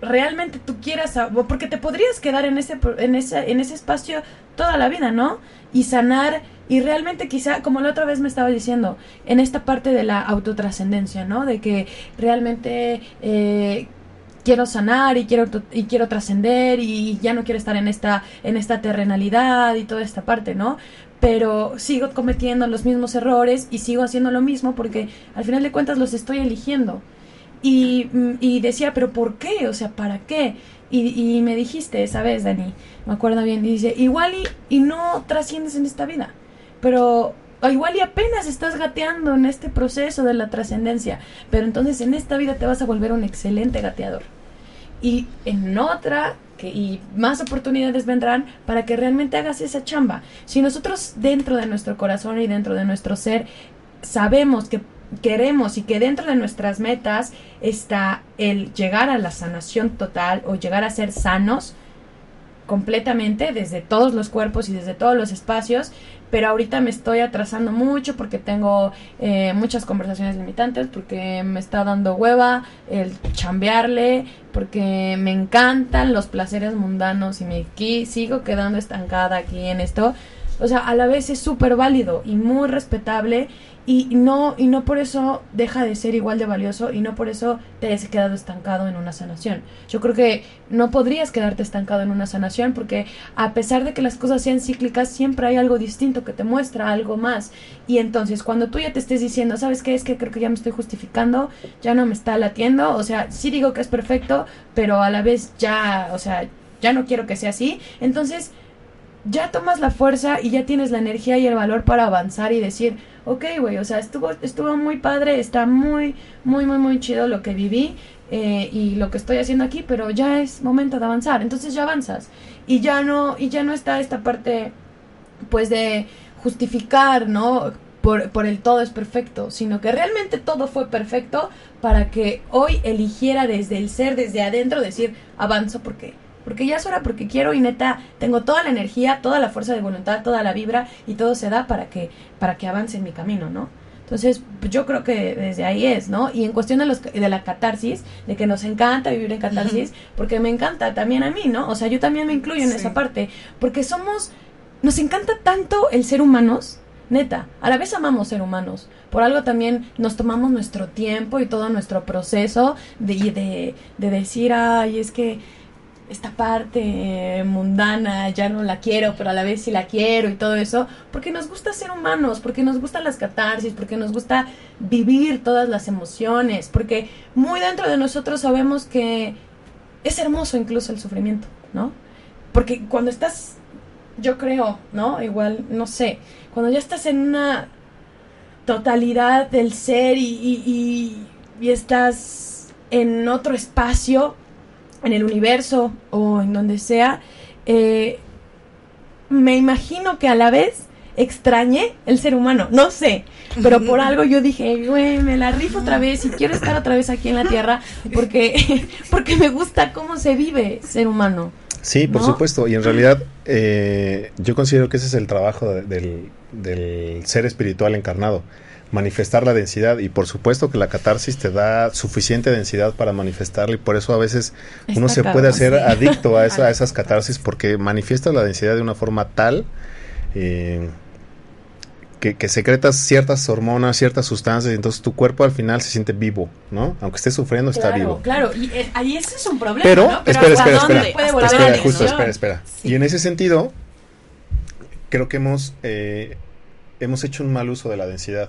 realmente tú quieras, porque te podrías quedar en ese, en ese, en ese espacio toda la vida, ¿no? Y sanar, y realmente quizá, como la otra vez me estaba diciendo, en esta parte de la autotrascendencia, ¿no? De que realmente eh, quiero sanar y quiero y quiero trascender y ya no quiero estar en esta en esta terrenalidad y toda esta parte, ¿no? Pero sigo cometiendo los mismos errores y sigo haciendo lo mismo porque al final de cuentas los estoy eligiendo. Y, y decía, pero ¿por qué? O sea, ¿para qué? Y, y me dijiste esa vez, Dani, me acuerdo bien, dice, igual y, y no trasciendes en esta vida, pero o igual y apenas estás gateando en este proceso de la trascendencia, pero entonces en esta vida te vas a volver un excelente gateador. Y en otra, que, y más oportunidades vendrán para que realmente hagas esa chamba. Si nosotros dentro de nuestro corazón y dentro de nuestro ser sabemos que queremos y que dentro de nuestras metas está el llegar a la sanación total o llegar a ser sanos, completamente desde todos los cuerpos y desde todos los espacios, pero ahorita me estoy atrasando mucho porque tengo eh, muchas conversaciones limitantes, porque me está dando hueva el chambearle, porque me encantan los placeres mundanos y me sigo quedando estancada aquí en esto. O sea, a la vez es súper válido y muy respetable y no y no por eso deja de ser igual de valioso y no por eso te has quedado estancado en una sanación. Yo creo que no podrías quedarte estancado en una sanación porque a pesar de que las cosas sean cíclicas, siempre hay algo distinto que te muestra algo más. Y entonces, cuando tú ya te estés diciendo, ¿sabes qué? Es que creo que ya me estoy justificando, ya no me está latiendo, o sea, sí digo que es perfecto, pero a la vez ya, o sea, ya no quiero que sea así. Entonces, ya tomas la fuerza y ya tienes la energía y el valor para avanzar y decir, ok, güey, o sea, estuvo, estuvo muy padre, está muy, muy, muy, muy chido lo que viví eh, y lo que estoy haciendo aquí, pero ya es momento de avanzar. Entonces ya avanzas y ya no, y ya no está esta parte, pues, de justificar, ¿no? Por, por el todo es perfecto, sino que realmente todo fue perfecto para que hoy eligiera desde el ser, desde adentro, decir, avanzo porque porque ya es hora, porque quiero y neta, tengo toda la energía, toda la fuerza de voluntad, toda la vibra y todo se da para que, para que avance en mi camino, ¿no? Entonces, yo creo que desde ahí es, ¿no? Y en cuestión de, los, de la catarsis, de que nos encanta vivir en catarsis, porque me encanta también a mí, ¿no? O sea, yo también me incluyo en esa parte, porque somos, nos encanta tanto el ser humanos, neta, a la vez amamos ser humanos, por algo también nos tomamos nuestro tiempo y todo nuestro proceso de, de, de decir, ay, es que esta parte mundana, ya no la quiero, pero a la vez sí la quiero y todo eso, porque nos gusta ser humanos, porque nos gustan las catarsis, porque nos gusta vivir todas las emociones, porque muy dentro de nosotros sabemos que es hermoso incluso el sufrimiento, ¿no? Porque cuando estás, yo creo, ¿no? Igual, no sé, cuando ya estás en una totalidad del ser y, y, estás en otro espacio, en el universo o en donde sea, eh, me imagino que a la vez extrañé el ser humano, no sé, pero por algo yo dije, güey, me la rifo otra vez y quiero estar otra vez aquí en la Tierra porque, porque me gusta cómo se vive ser humano. Sí, por supuesto, y en realidad eh, yo considero que ese es el trabajo del, del ser espiritual encarnado manifestar la densidad y por supuesto que la catarsis te da suficiente densidad para manifestarla y por eso a veces uno se puede hacer adicto a, esa, a esas catarsis porque manifiesta la densidad de una forma tal eh, que, que, secretas ciertas hormonas, ciertas sustancias y entonces tu cuerpo al final se siente vivo, ¿no? Aunque esté sufriendo está vivo. Claro, y eh, ahí ese es un problema. Pero, espera, espera, espera, espera, justo, espera, espera. Y en ese sentido, creo que hemos, eh, hemos hecho un mal uso de la densidad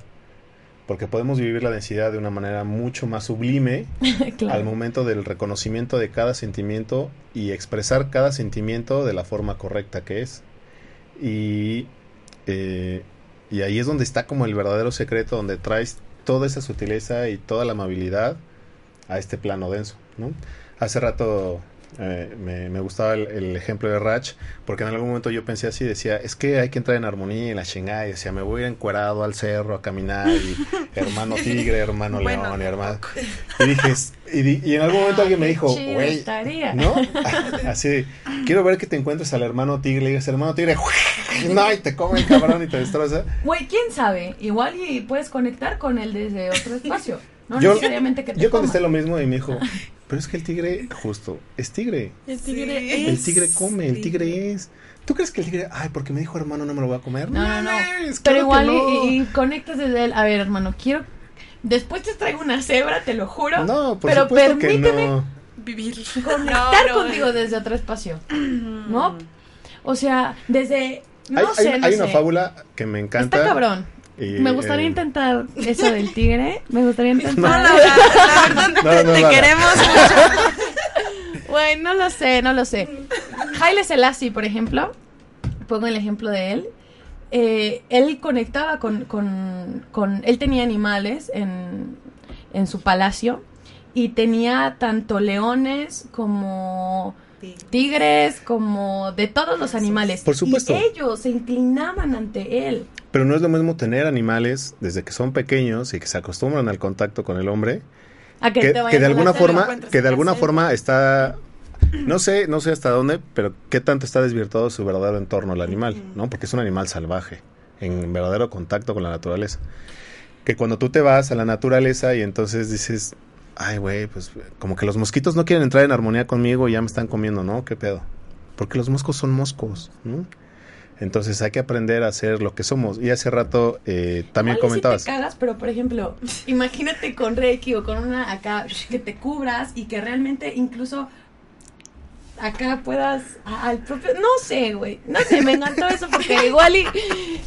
porque podemos vivir la densidad de una manera mucho más sublime al momento del reconocimiento de cada sentimiento y expresar cada sentimiento de la forma correcta que es. Y, eh, y ahí es donde está como el verdadero secreto, donde traes toda esa sutileza y toda la amabilidad a este plano denso. ¿no? Hace rato eh, me, gustaba el, ejemplo de Ratch, porque en algún momento yo pensé así, decía, es que hay que entrar en armonía en la chingada, y decía, me voy a ir encuerado al cerro a caminar, y hermano tigre, hermano león, y hermano... Y dije, y, en algún momento alguien me dijo, güey, ¿no? así, quiero ver que te encuentres al hermano tigre, y dices, hermano tigre, no, y te come el cabrón y te destroza. Güey, ¿quién sabe? Igual y puedes conectar con él desde otro espacio. No yo, necesariamente que te Yo contesté lo mismo y me dijo, pero es que el tigre, justo, es tigre. El tigre El tigre come, el tigre es. ¿Tú crees que el tigre, ay, porque me dijo hermano, no me lo voy a comer? No, no, no. pero igual y, conectas desde él. A ver, hermano, quiero. Después te traigo una cebra, te lo juro. No, por pero permíteme vivir. Conectar contigo desde otro espacio. ¿No? O sea, desde. No hay, sé, hay, hay una fábula que me encanta. Está cabrón me gustaría intentar eso del tigre. Me gustaría intentar. No, la, verdad, te queremos mucho. Bueno, no lo sé, no lo sé. Haile Selassie, por ejemplo, pongo el ejemplo de él. Eh, él conectaba con, con, con, Él tenía animales en, en su palacio y tenía tanto leones como tigres, como de todos los animales. Por supuesto. Y ellos se inclinaban ante él. Pero no es lo mismo tener animales desde que son pequeños y que se acostumbran al contacto con el hombre. que, de alguna forma, que de alguna forma está no sé, no sé hasta dónde, pero qué tanto está desvirtuado su verdadero entorno el animal, ¿no? Porque es un animal salvaje, en verdadero contacto con la naturaleza. Que cuando tú te vas a la naturaleza y entonces dices, ay, güey, pues como que los mosquitos no quieren entrar en armonía conmigo y ya me están comiendo, ¿no? ¿Qué pedo? Porque los moscos son moscos, ¿no? Entonces hay que aprender a ser lo que somos. Y hace rato eh, también comentabas. Si te cagas, pero por ejemplo, imagínate con Reiki o con una acá que te cubras y que realmente incluso acá puedas al propio. No sé, güey. No sé, me encantó eso porque igual y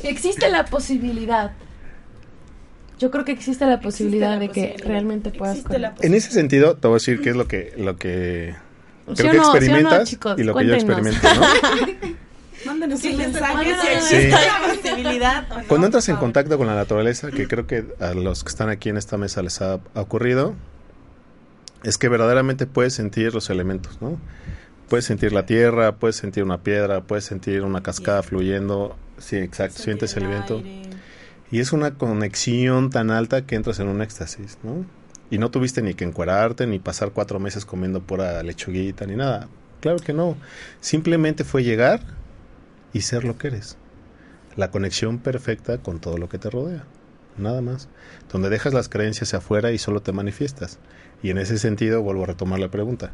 existe la posibilidad. Yo creo que existe la posibilidad de que realmente puedas. En ese sentido, te voy a decir qué es lo que lo que creo que experimentas y lo que yo experimento, ¿no? Mándenos un mensaje si existe posibilidad. Cuando entras en contacto con la naturaleza, que creo que a los que están aquí en esta mesa les ha, ocurrido, es que verdaderamente puedes sentir los elementos, ¿no? Puedes sentir la tierra, puedes sentir una piedra, puedes sentir una cascada fluyendo. Sí, exacto, sientes el viento. Y es una conexión tan alta que entras en un éxtasis, ¿no? Y no tuviste ni que encuerarte, ni pasar cuatro meses comiendo pura lechuguita, ni nada. Claro que no. Simplemente fue llegar, y ser lo que eres. La conexión perfecta con todo lo que te rodea. Nada más. Donde dejas las creencias afuera y solo te manifiestas. Y en ese sentido vuelvo a retomar la pregunta,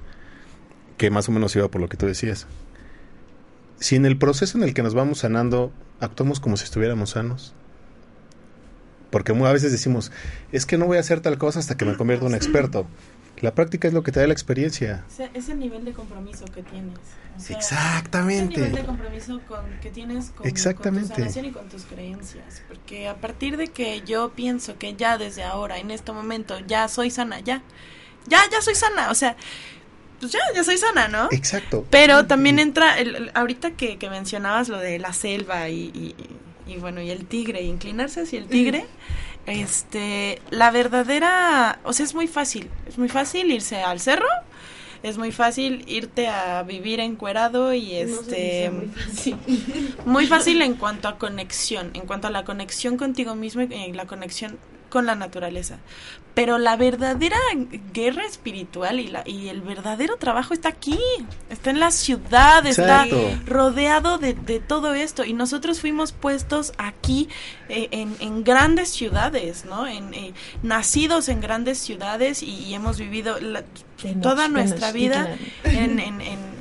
que más o menos iba por lo que tú decías. Si en el proceso en el que nos vamos sanando actuamos como si estuviéramos sanos, porque a veces decimos, es que no voy a hacer tal cosa hasta que me convierta en un experto. La práctica es lo que te da la experiencia. Es el nivel de compromiso que tienes. Exactamente. Es el nivel de compromiso con, que tienes con, Exactamente. con tu sanación y con tus creencias. Porque a partir de que yo pienso que ya desde ahora, en este momento, ya soy sana, ya, ya, ya soy sana. O sea, pues ya, ya soy sana, ¿no? Exacto. Pero también entra, el, ahorita que, que, mencionabas lo de la selva y, y, y, bueno, y el tigre, y inclinarse hacia el tigre, este, la verdadera, o sea, es muy fácil, es muy fácil irse al cerro, es muy fácil irte a vivir encuerado y este muy, fácil. muy fácil en cuanto a conexión, en cuanto a la conexión contigo mismo y la conexión con la naturaleza. Pero la verdadera guerra espiritual y, la, y el verdadero trabajo está aquí, está en la ciudad, Exacto. está rodeado de, de, todo esto. Y nosotros fuimos puestos aquí eh, en, en, grandes ciudades, ¿no? En, eh, nacidos en grandes ciudades y, y hemos vivido la, toda nuestra vida en, en, en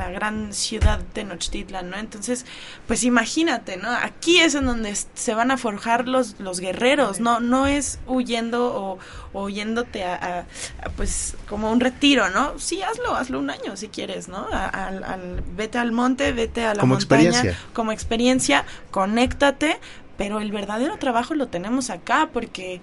la gran ciudad de Tenochtitlan, ¿no? Entonces, pues imagínate, ¿no? Aquí es en donde se van a forjar los, los guerreros, no no es huyendo o, o yéndote a, a, a, pues como un retiro, ¿no? Sí, hazlo, hazlo un año si quieres, ¿no? Al, al, vete al monte, vete a la como montaña, experiencia. como experiencia, conéctate, pero el verdadero trabajo lo tenemos acá porque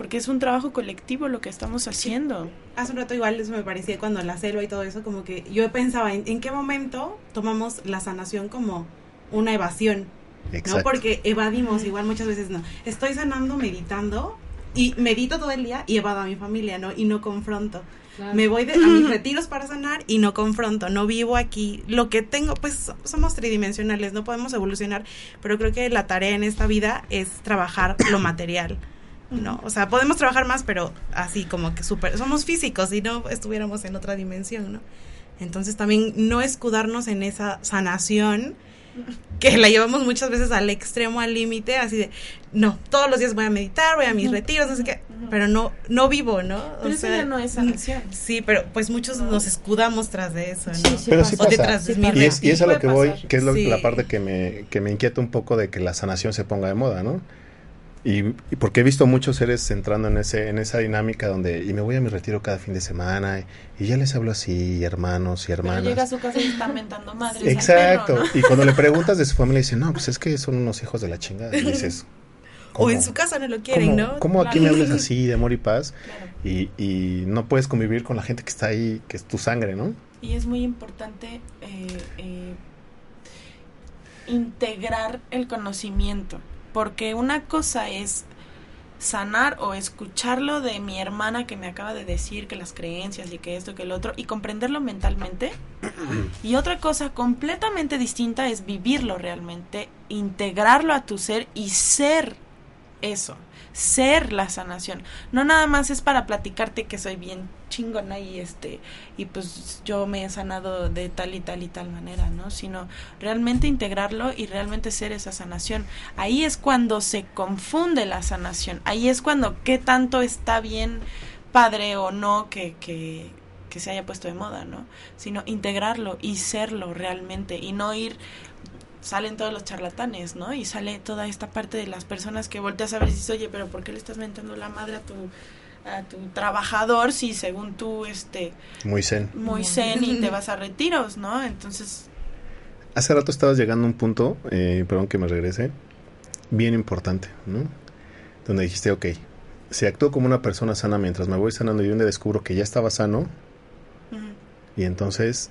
porque es un trabajo colectivo lo que estamos haciendo. Sí. Hace un rato igual eso me parecía cuando la selva y todo eso, como que yo pensaba en, en qué momento tomamos la sanación como una evasión, Exacto. ¿no? Porque evadimos igual muchas veces, no. Estoy sanando, meditando y medito todo el día y evado a mi familia, ¿no? Y no confronto. Claro. Me voy de, a mis retiros para sanar y no confronto, no vivo aquí. Lo que tengo, pues somos tridimensionales, no podemos evolucionar, pero creo que la tarea en esta vida es trabajar lo material. ¿No? O sea, podemos trabajar más, pero así como que súper, somos físicos y no estuviéramos en otra dimensión, ¿no? Entonces también no escudarnos en esa sanación que la llevamos muchas veces al extremo, al límite, así de, no, todos los días voy a meditar, voy a mis retiros, no sé qué, pero no, no vivo, ¿no? O pero sea, eso ya no es sanación. Sí, pero pues muchos no. nos escudamos tras de eso, ¿no? Sí, sí pero sí pasa. detrás de y, es, y es a lo que voy, que es lo, sí. la parte que me, que me inquieta un poco de que la sanación se ponga de moda, ¿no? Y, y, porque he visto muchos seres entrando en ese en esa dinámica donde y me voy a mi retiro cada fin de semana y, y ya les hablo así hermanos y hermanas Pero llega a su casa y está mentando madres exacto perro, ¿no? y cuando le preguntas de su familia dicen no pues es que son unos hijos de la chingada y dices o en su casa no lo quieren ¿cómo, no cómo aquí claro. me hablas así de amor y paz claro. y, y no puedes convivir con la gente que está ahí que es tu sangre no y es muy importante eh, eh, integrar el conocimiento porque una cosa es sanar o escucharlo de mi hermana que me acaba de decir que las creencias y que esto que el otro y comprenderlo mentalmente. Y otra cosa completamente distinta es vivirlo realmente integrarlo a tu ser y ser eso ser la sanación. No nada más es para platicarte que soy bien chingona y este y pues yo me he sanado de tal y tal y tal manera no sino realmente integrarlo y realmente ser esa sanación. Ahí es cuando se confunde la sanación. Ahí es cuando qué tanto está bien padre o no que, que que se haya puesto de moda no sino integrarlo y serlo realmente y no ir salen todos los charlatanes, ¿no? Y sale toda esta parte de las personas que volteas a ver y dices, oye, pero ¿por qué le estás mentando la madre a tu a tu trabajador si según tú este muy zen muy zen y te vas a retiros no entonces hace rato estabas llegando a un punto eh, perdón que me regrese bien importante no donde dijiste ok si actúo como una persona sana mientras me voy sanando y un día descubro que ya estaba sano uh -huh. y entonces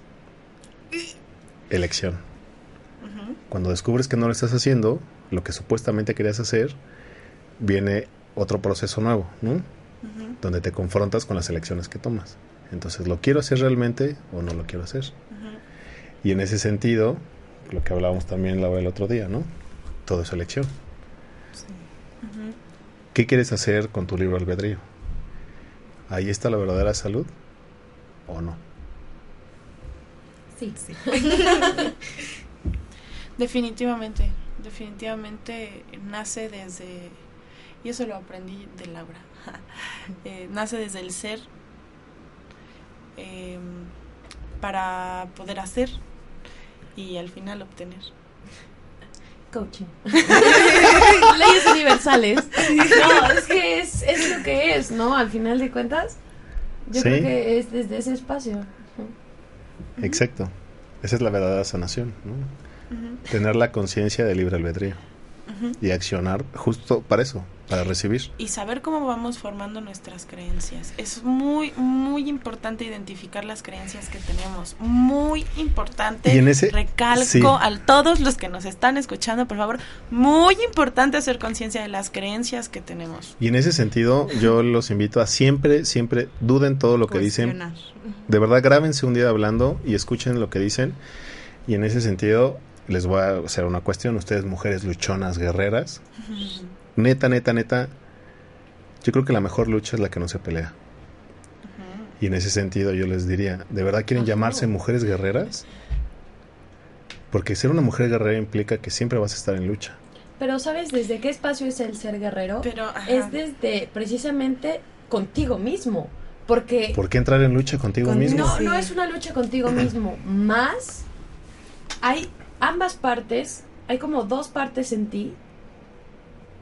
elección. Cuando descubres que no lo estás haciendo lo que supuestamente querías hacer viene otro proceso nuevo no Uh -huh. donde te confrontas con las elecciones que tomas. Entonces, ¿lo quiero hacer realmente o no lo quiero hacer? Uh -huh. Y en ese sentido, lo que hablábamos también el otro día, ¿no? Todo es elección. Sí. Uh -huh. ¿Qué quieres hacer con tu libro albedrío? ¿Ahí está la verdadera salud o no? Sí, sí. definitivamente, definitivamente nace desde... Y eso lo aprendí de Laura. eh, nace desde el ser eh, para poder hacer y al final obtener. Coaching. Leyes universales. No, es que es, es lo que es, ¿no? Al final de cuentas, Yo creo que es desde ese espacio. Exacto. Esa es la verdadera sanación, ¿no? Tener la conciencia de libre albedrío y accionar justo para eso, para recibir. Y saber cómo vamos formando nuestras creencias. Es muy, muy importante identificar las creencias que tenemos. Muy importante. Y en ese, recalco a todos los que nos están escuchando, por favor, muy importante hacer conciencia de las creencias que tenemos. Y en ese sentido, yo los invito a siempre, siempre duden todo lo que dicen. De verdad, grábense un día hablando y escuchen lo que dicen. Y en ese sentido, les voy a hacer una cuestión. Ustedes, mujeres luchonas, guerreras, neta, neta, neta, yo creo que la mejor lucha es la que no se pelea. Y en ese sentido yo les diría, ¿de verdad quieren llamarse mujeres guerreras? Porque ser una mujer guerrera implica que siempre vas a estar en lucha. Pero ¿sabes desde qué espacio es el ser guerrero? es desde precisamente contigo mismo. Porque... ¿Por qué entrar en lucha contigo mismo? No, no es una lucha contigo mismo. Más hay ambas partes, hay como dos partes en ti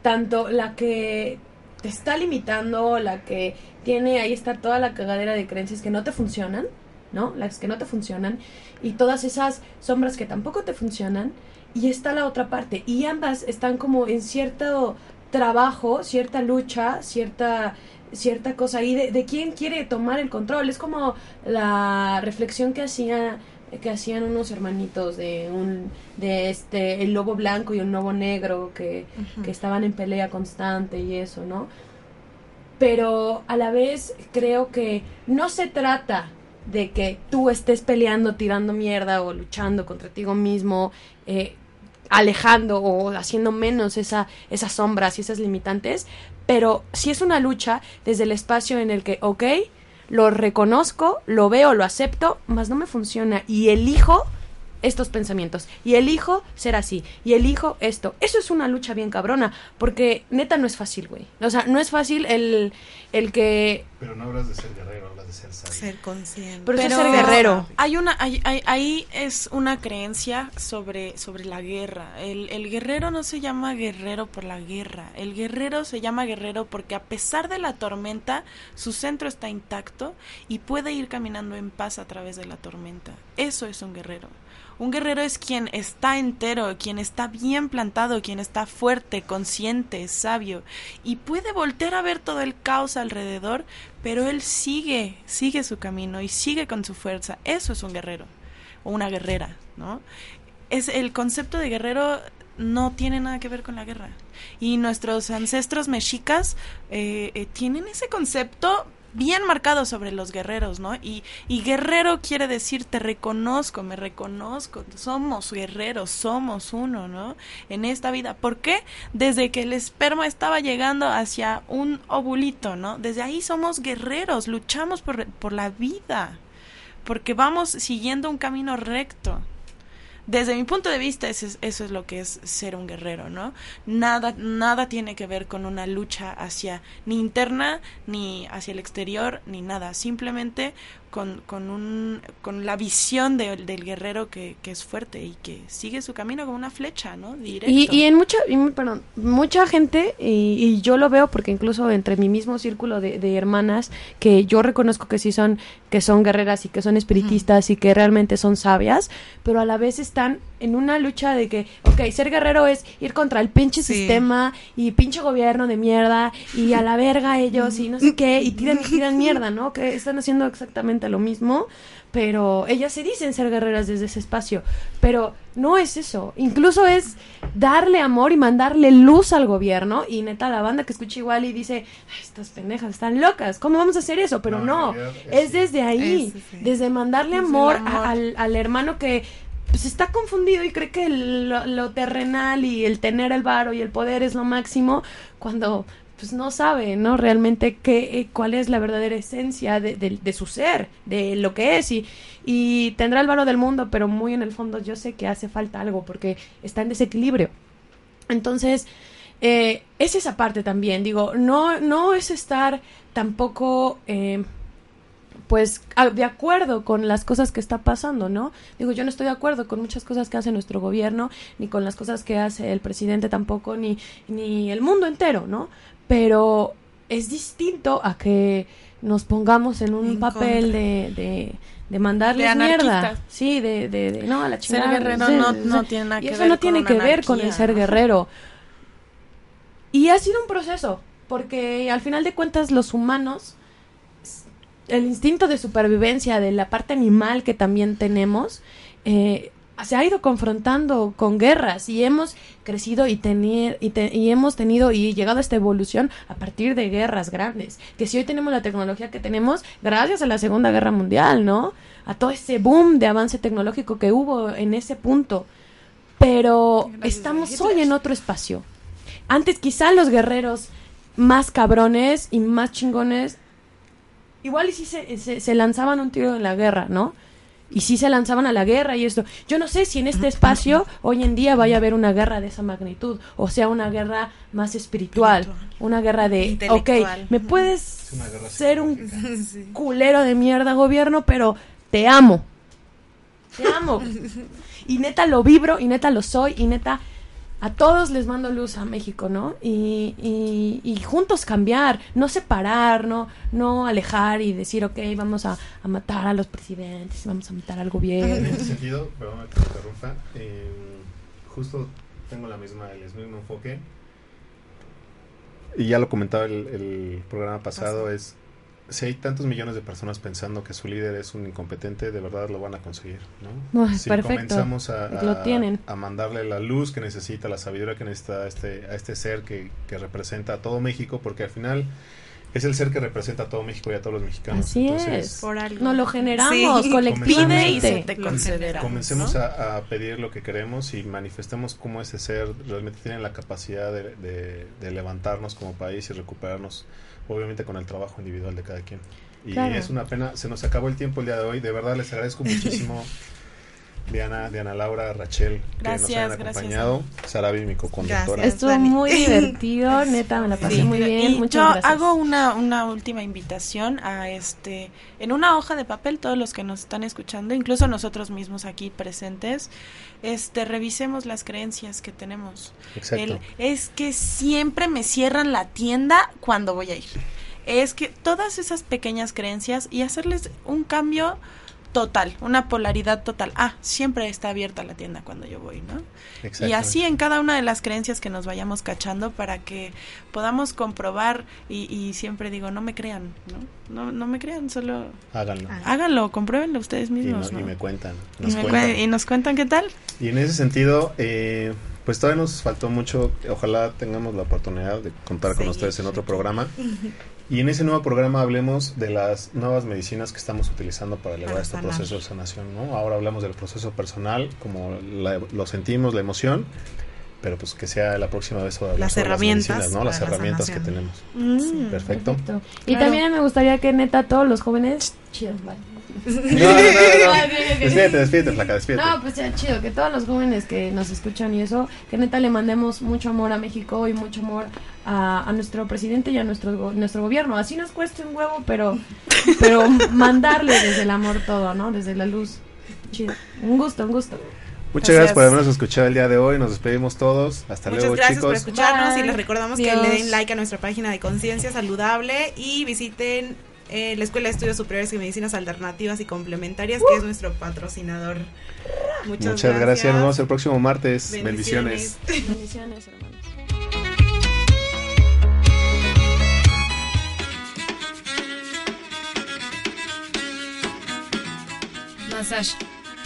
tanto la que te está limitando, la que tiene ahí está toda la cagadera de creencias que no te funcionan, ¿no? Las que no te funcionan y todas esas sombras que tampoco te funcionan y está la otra parte y ambas están como en cierto trabajo, cierta lucha, cierta cierta cosa ahí de, de quién quiere tomar el control. Es como la reflexión que hacía que hacían unos hermanitos de un de este el lobo blanco y el lobo negro que, que estaban en pelea constante y eso no pero a la vez creo que no se trata de que tú estés peleando tirando mierda o luchando contra ti mismo eh, alejando o haciendo menos esa, esas sombras y esas limitantes, pero si es una lucha desde el espacio en el que, ok, lo reconozco, lo veo, lo acepto, más no me funciona y elijo estos pensamientos y elijo ser así y elijo esto. Eso es una lucha bien cabrona, porque neta no es fácil, güey. O sea, no es fácil el, el que... Pero no hablas de ser guerrero, hablas de ser sabio. Ser consciente. Pero, ser guerrero. Hay una, hay, ahí es una creencia sobre, sobre la guerra. El, el guerrero no se llama guerrero por la guerra. El guerrero se llama guerrero porque a pesar de la tormenta, su centro está intacto y puede ir caminando en paz a través de la tormenta. Eso es un guerrero. Un guerrero es quien está entero, quien está bien plantado, quien está fuerte, consciente, sabio y puede voltear a ver todo el caos alrededor, pero él sigue, sigue su camino y sigue con su fuerza. Eso es un guerrero o una guerrera, ¿no? Es el concepto de guerrero no tiene nada que ver con la guerra. Y nuestros ancestros mexicas eh, eh, tienen ese concepto bien marcado sobre los guerreros, ¿no? Y, y guerrero quiere decir te reconozco, me reconozco, somos guerreros, somos uno, ¿no? En esta vida. ¿Por qué? Desde que el esperma estaba llegando hacia un ovulito, ¿no? Desde ahí somos guerreros, luchamos por, por la vida, porque vamos siguiendo un camino recto desde mi punto de vista eso es, eso es lo que es ser un guerrero, ¿no? Nada, nada tiene que ver con una lucha hacia ni interna, ni hacia el exterior, ni nada. Simplemente con, con, un, con la visión del guerrero que, que, es fuerte y que sigue su camino como una flecha, ¿no? Directo. Y, y en mucha, perdón, mucha gente, y, yo lo veo porque incluso entre mi mismo círculo de, de, hermanas, que yo reconozco que sí son, que son guerreras y que son espiritistas y que realmente son sabias, pero a la vez están en una lucha de que, ok, ser guerrero es ir contra el pinche sistema y pinche gobierno de mierda y a la verga ellos y no sé qué, y tiran, tiran mierda, ¿no? Que están haciendo exactamente lo mismo, pero ellas se dicen ser guerreras desde ese espacio, pero no es eso, incluso es darle amor y mandarle luz al gobierno y neta la banda que escucha igual y dice, estas pendejas están locas, ¿cómo vamos a hacer eso? Pero no, es, desde ahí, desde mandarle amor, al, al hermano que pues está confundido y cree que lo, terrenal y el tener el varo y el poder es lo máximo cuando pues no sabe, ¿no? Realmente qué, eh, cuál es la verdadera esencia de, de, su ser, de lo que es y, y tendrá el varo del mundo, pero muy en el fondo yo sé que hace falta algo porque está en desequilibrio. Entonces, eh, es esa parte también, digo, no, no es estar tampoco... Eh, pues de acuerdo con las cosas que está pasando, ¿no? Digo, yo no estoy de acuerdo con muchas cosas que hace nuestro gobierno, ni con las cosas que hace el presidente tampoco, ni, ni el mundo entero, ¿no? Pero es distinto a que nos pongamos en un papel de, de, de mandarles mierda. Sí, de, de, no, a la chingada. Ser guerrero no, no, tiene nada que y eso ver no tiene que ver con el ser guerrero. Y ha sido un proceso, porque al final de cuentas los humanos, el instinto de supervivencia de la parte animal que también tenemos, eh, se ha ido confrontando con guerras y hemos crecido y, tener, y, te- y hemos tenido y llegado a esta evolución a partir de guerras grandes. Que si hoy tenemos la tecnología que tenemos, gracias a la Segunda Guerra Mundial, ¿no? A todo ese boom de avance tecnológico que hubo en ese punto. Pero estamos hoy en otro espacio. Antes quizá los guerreros más cabrones y más chingones, igual y sí se, se, se lanzaban un tiro en la guerra, ¿no? Y sí se lanzaban a la guerra y esto. Yo no sé si en este espacio hoy en día vaya a haber una guerra de esa magnitud, o sea, una guerra más espiritual, una guerra de, ok, me puedes ser un culero de mierda gobierno, pero te amo. Te amo. y neta lo vibro, y neta lo soy, y neta a todos les mando luz a México, ¿no? Y, y, y juntos cambiar, no separar, no, no alejar y decir, ok, vamos a, a matar a los presidentes, vamos a matar al En gobierno. este sentido, perdón que te interrumpa, eh, justo tengo la misma, el mismo enfoque. Y ya lo comentaba el, el programa pasado, es si hay tantos millones de personas pensando que su líder es un incompetente, de verdad lo van a conseguir, ¿no? Ah, si perfecto. comenzamos a, Lo a- tienen. a mandarle la luz que necesita, la sabiduría que necesita a este, a este ser que, que representa a todo México, porque al final es el ser que representa a todo México y a todos los mexicanos. Así Entonces, es. Por algo. No lo generamos Sí. colectivamente. y se te concederá. Comencemos ¿no? a, a pedir lo que queremos y manifestemos cómo ese ser realmente tiene la capacidad de, de- de levantarnos como país y recuperarnos, obviamente con el trabajo individual de cada quien. Y Claro. es una pena, se nos acabó el tiempo el día de hoy, de verdad les agradezco muchísimo. Diana, Diana Laura, Rachel, que nos Gracias, hayan gracias. acompañado. Sarabi, mi coconductora. Gracias. Estuvo Dani. muy divertido, neta, me la pasé Sí. muy bien. Y Muchas yo gracias. hago una, una última invitación a este, en una hoja de papel, todos los que nos están escuchando, incluso nosotros mismos aquí presentes, este, revisemos las creencias que tenemos. Exacto. El- es que siempre me cierran la tienda cuando voy a ir. Es que todas esas pequeñas creencias y hacerles un cambio total, una polaridad total. Ah, siempre está abierta la tienda cuando yo voy, ¿no? Y así en cada una de las creencias que nos vayamos cachando para que podamos comprobar y, y siempre digo, no me crean, ¿no? No, no me crean, solo Háganlo. háganlo, compruébenlo ustedes Y, no- mismos, y ¿no? me cuentan. Y Nos me cuentan. cuen- y nos cuentan qué tal. Y en ese sentido, eh, pues todavía nos faltó mucho. Ojalá tengamos la oportunidad de contar con Sí. ustedes en otro programa. Y en ese nuevo programa hablemos de las nuevas medicinas que estamos utilizando para elevar Para este sanar. proceso de sanación. ¿no? Ahora hablamos del proceso personal, como la- lo sentimos, la emoción. Pero pues que sea la próxima vez hablamos Las sobre herramientas medicinas, ¿no? Las herramientas que tenemos. Mm. Perfecto. Perfecto. Y Claro. también me gustaría que neta todos los jóvenes... Chido, vale. No, no, no, no. Ok, ok. Despídete, despídete, flaca, despídete. No, pues sea chido, que todos los jóvenes que nos escuchan y eso, que neta le mandemos mucho amor a México y mucho amor a, a nuestro presidente y a nuestro, nuestro gobierno. Así nos cueste un huevo, pero, pero mandarle desde el amor todo, ¿no? Desde la luz. Chido. Un gusto, un gusto. Muchas Así gracias por habernos escuchado el día de hoy. Nos despedimos todos. Hasta Muchas luego, gracias por escucharnos Bye. y les recordamos que le den like a nuestra página de Conciencia Saludable y visiten eh, la Escuela de Estudios Superiores y Medicinas Alternativas y Complementarias, que es nuestro patrocinador. Muchas, Muchas gracias. Nos vemos el próximo martes. Bendiciones. Bendiciones. Bendiciones, hermanos. Massage.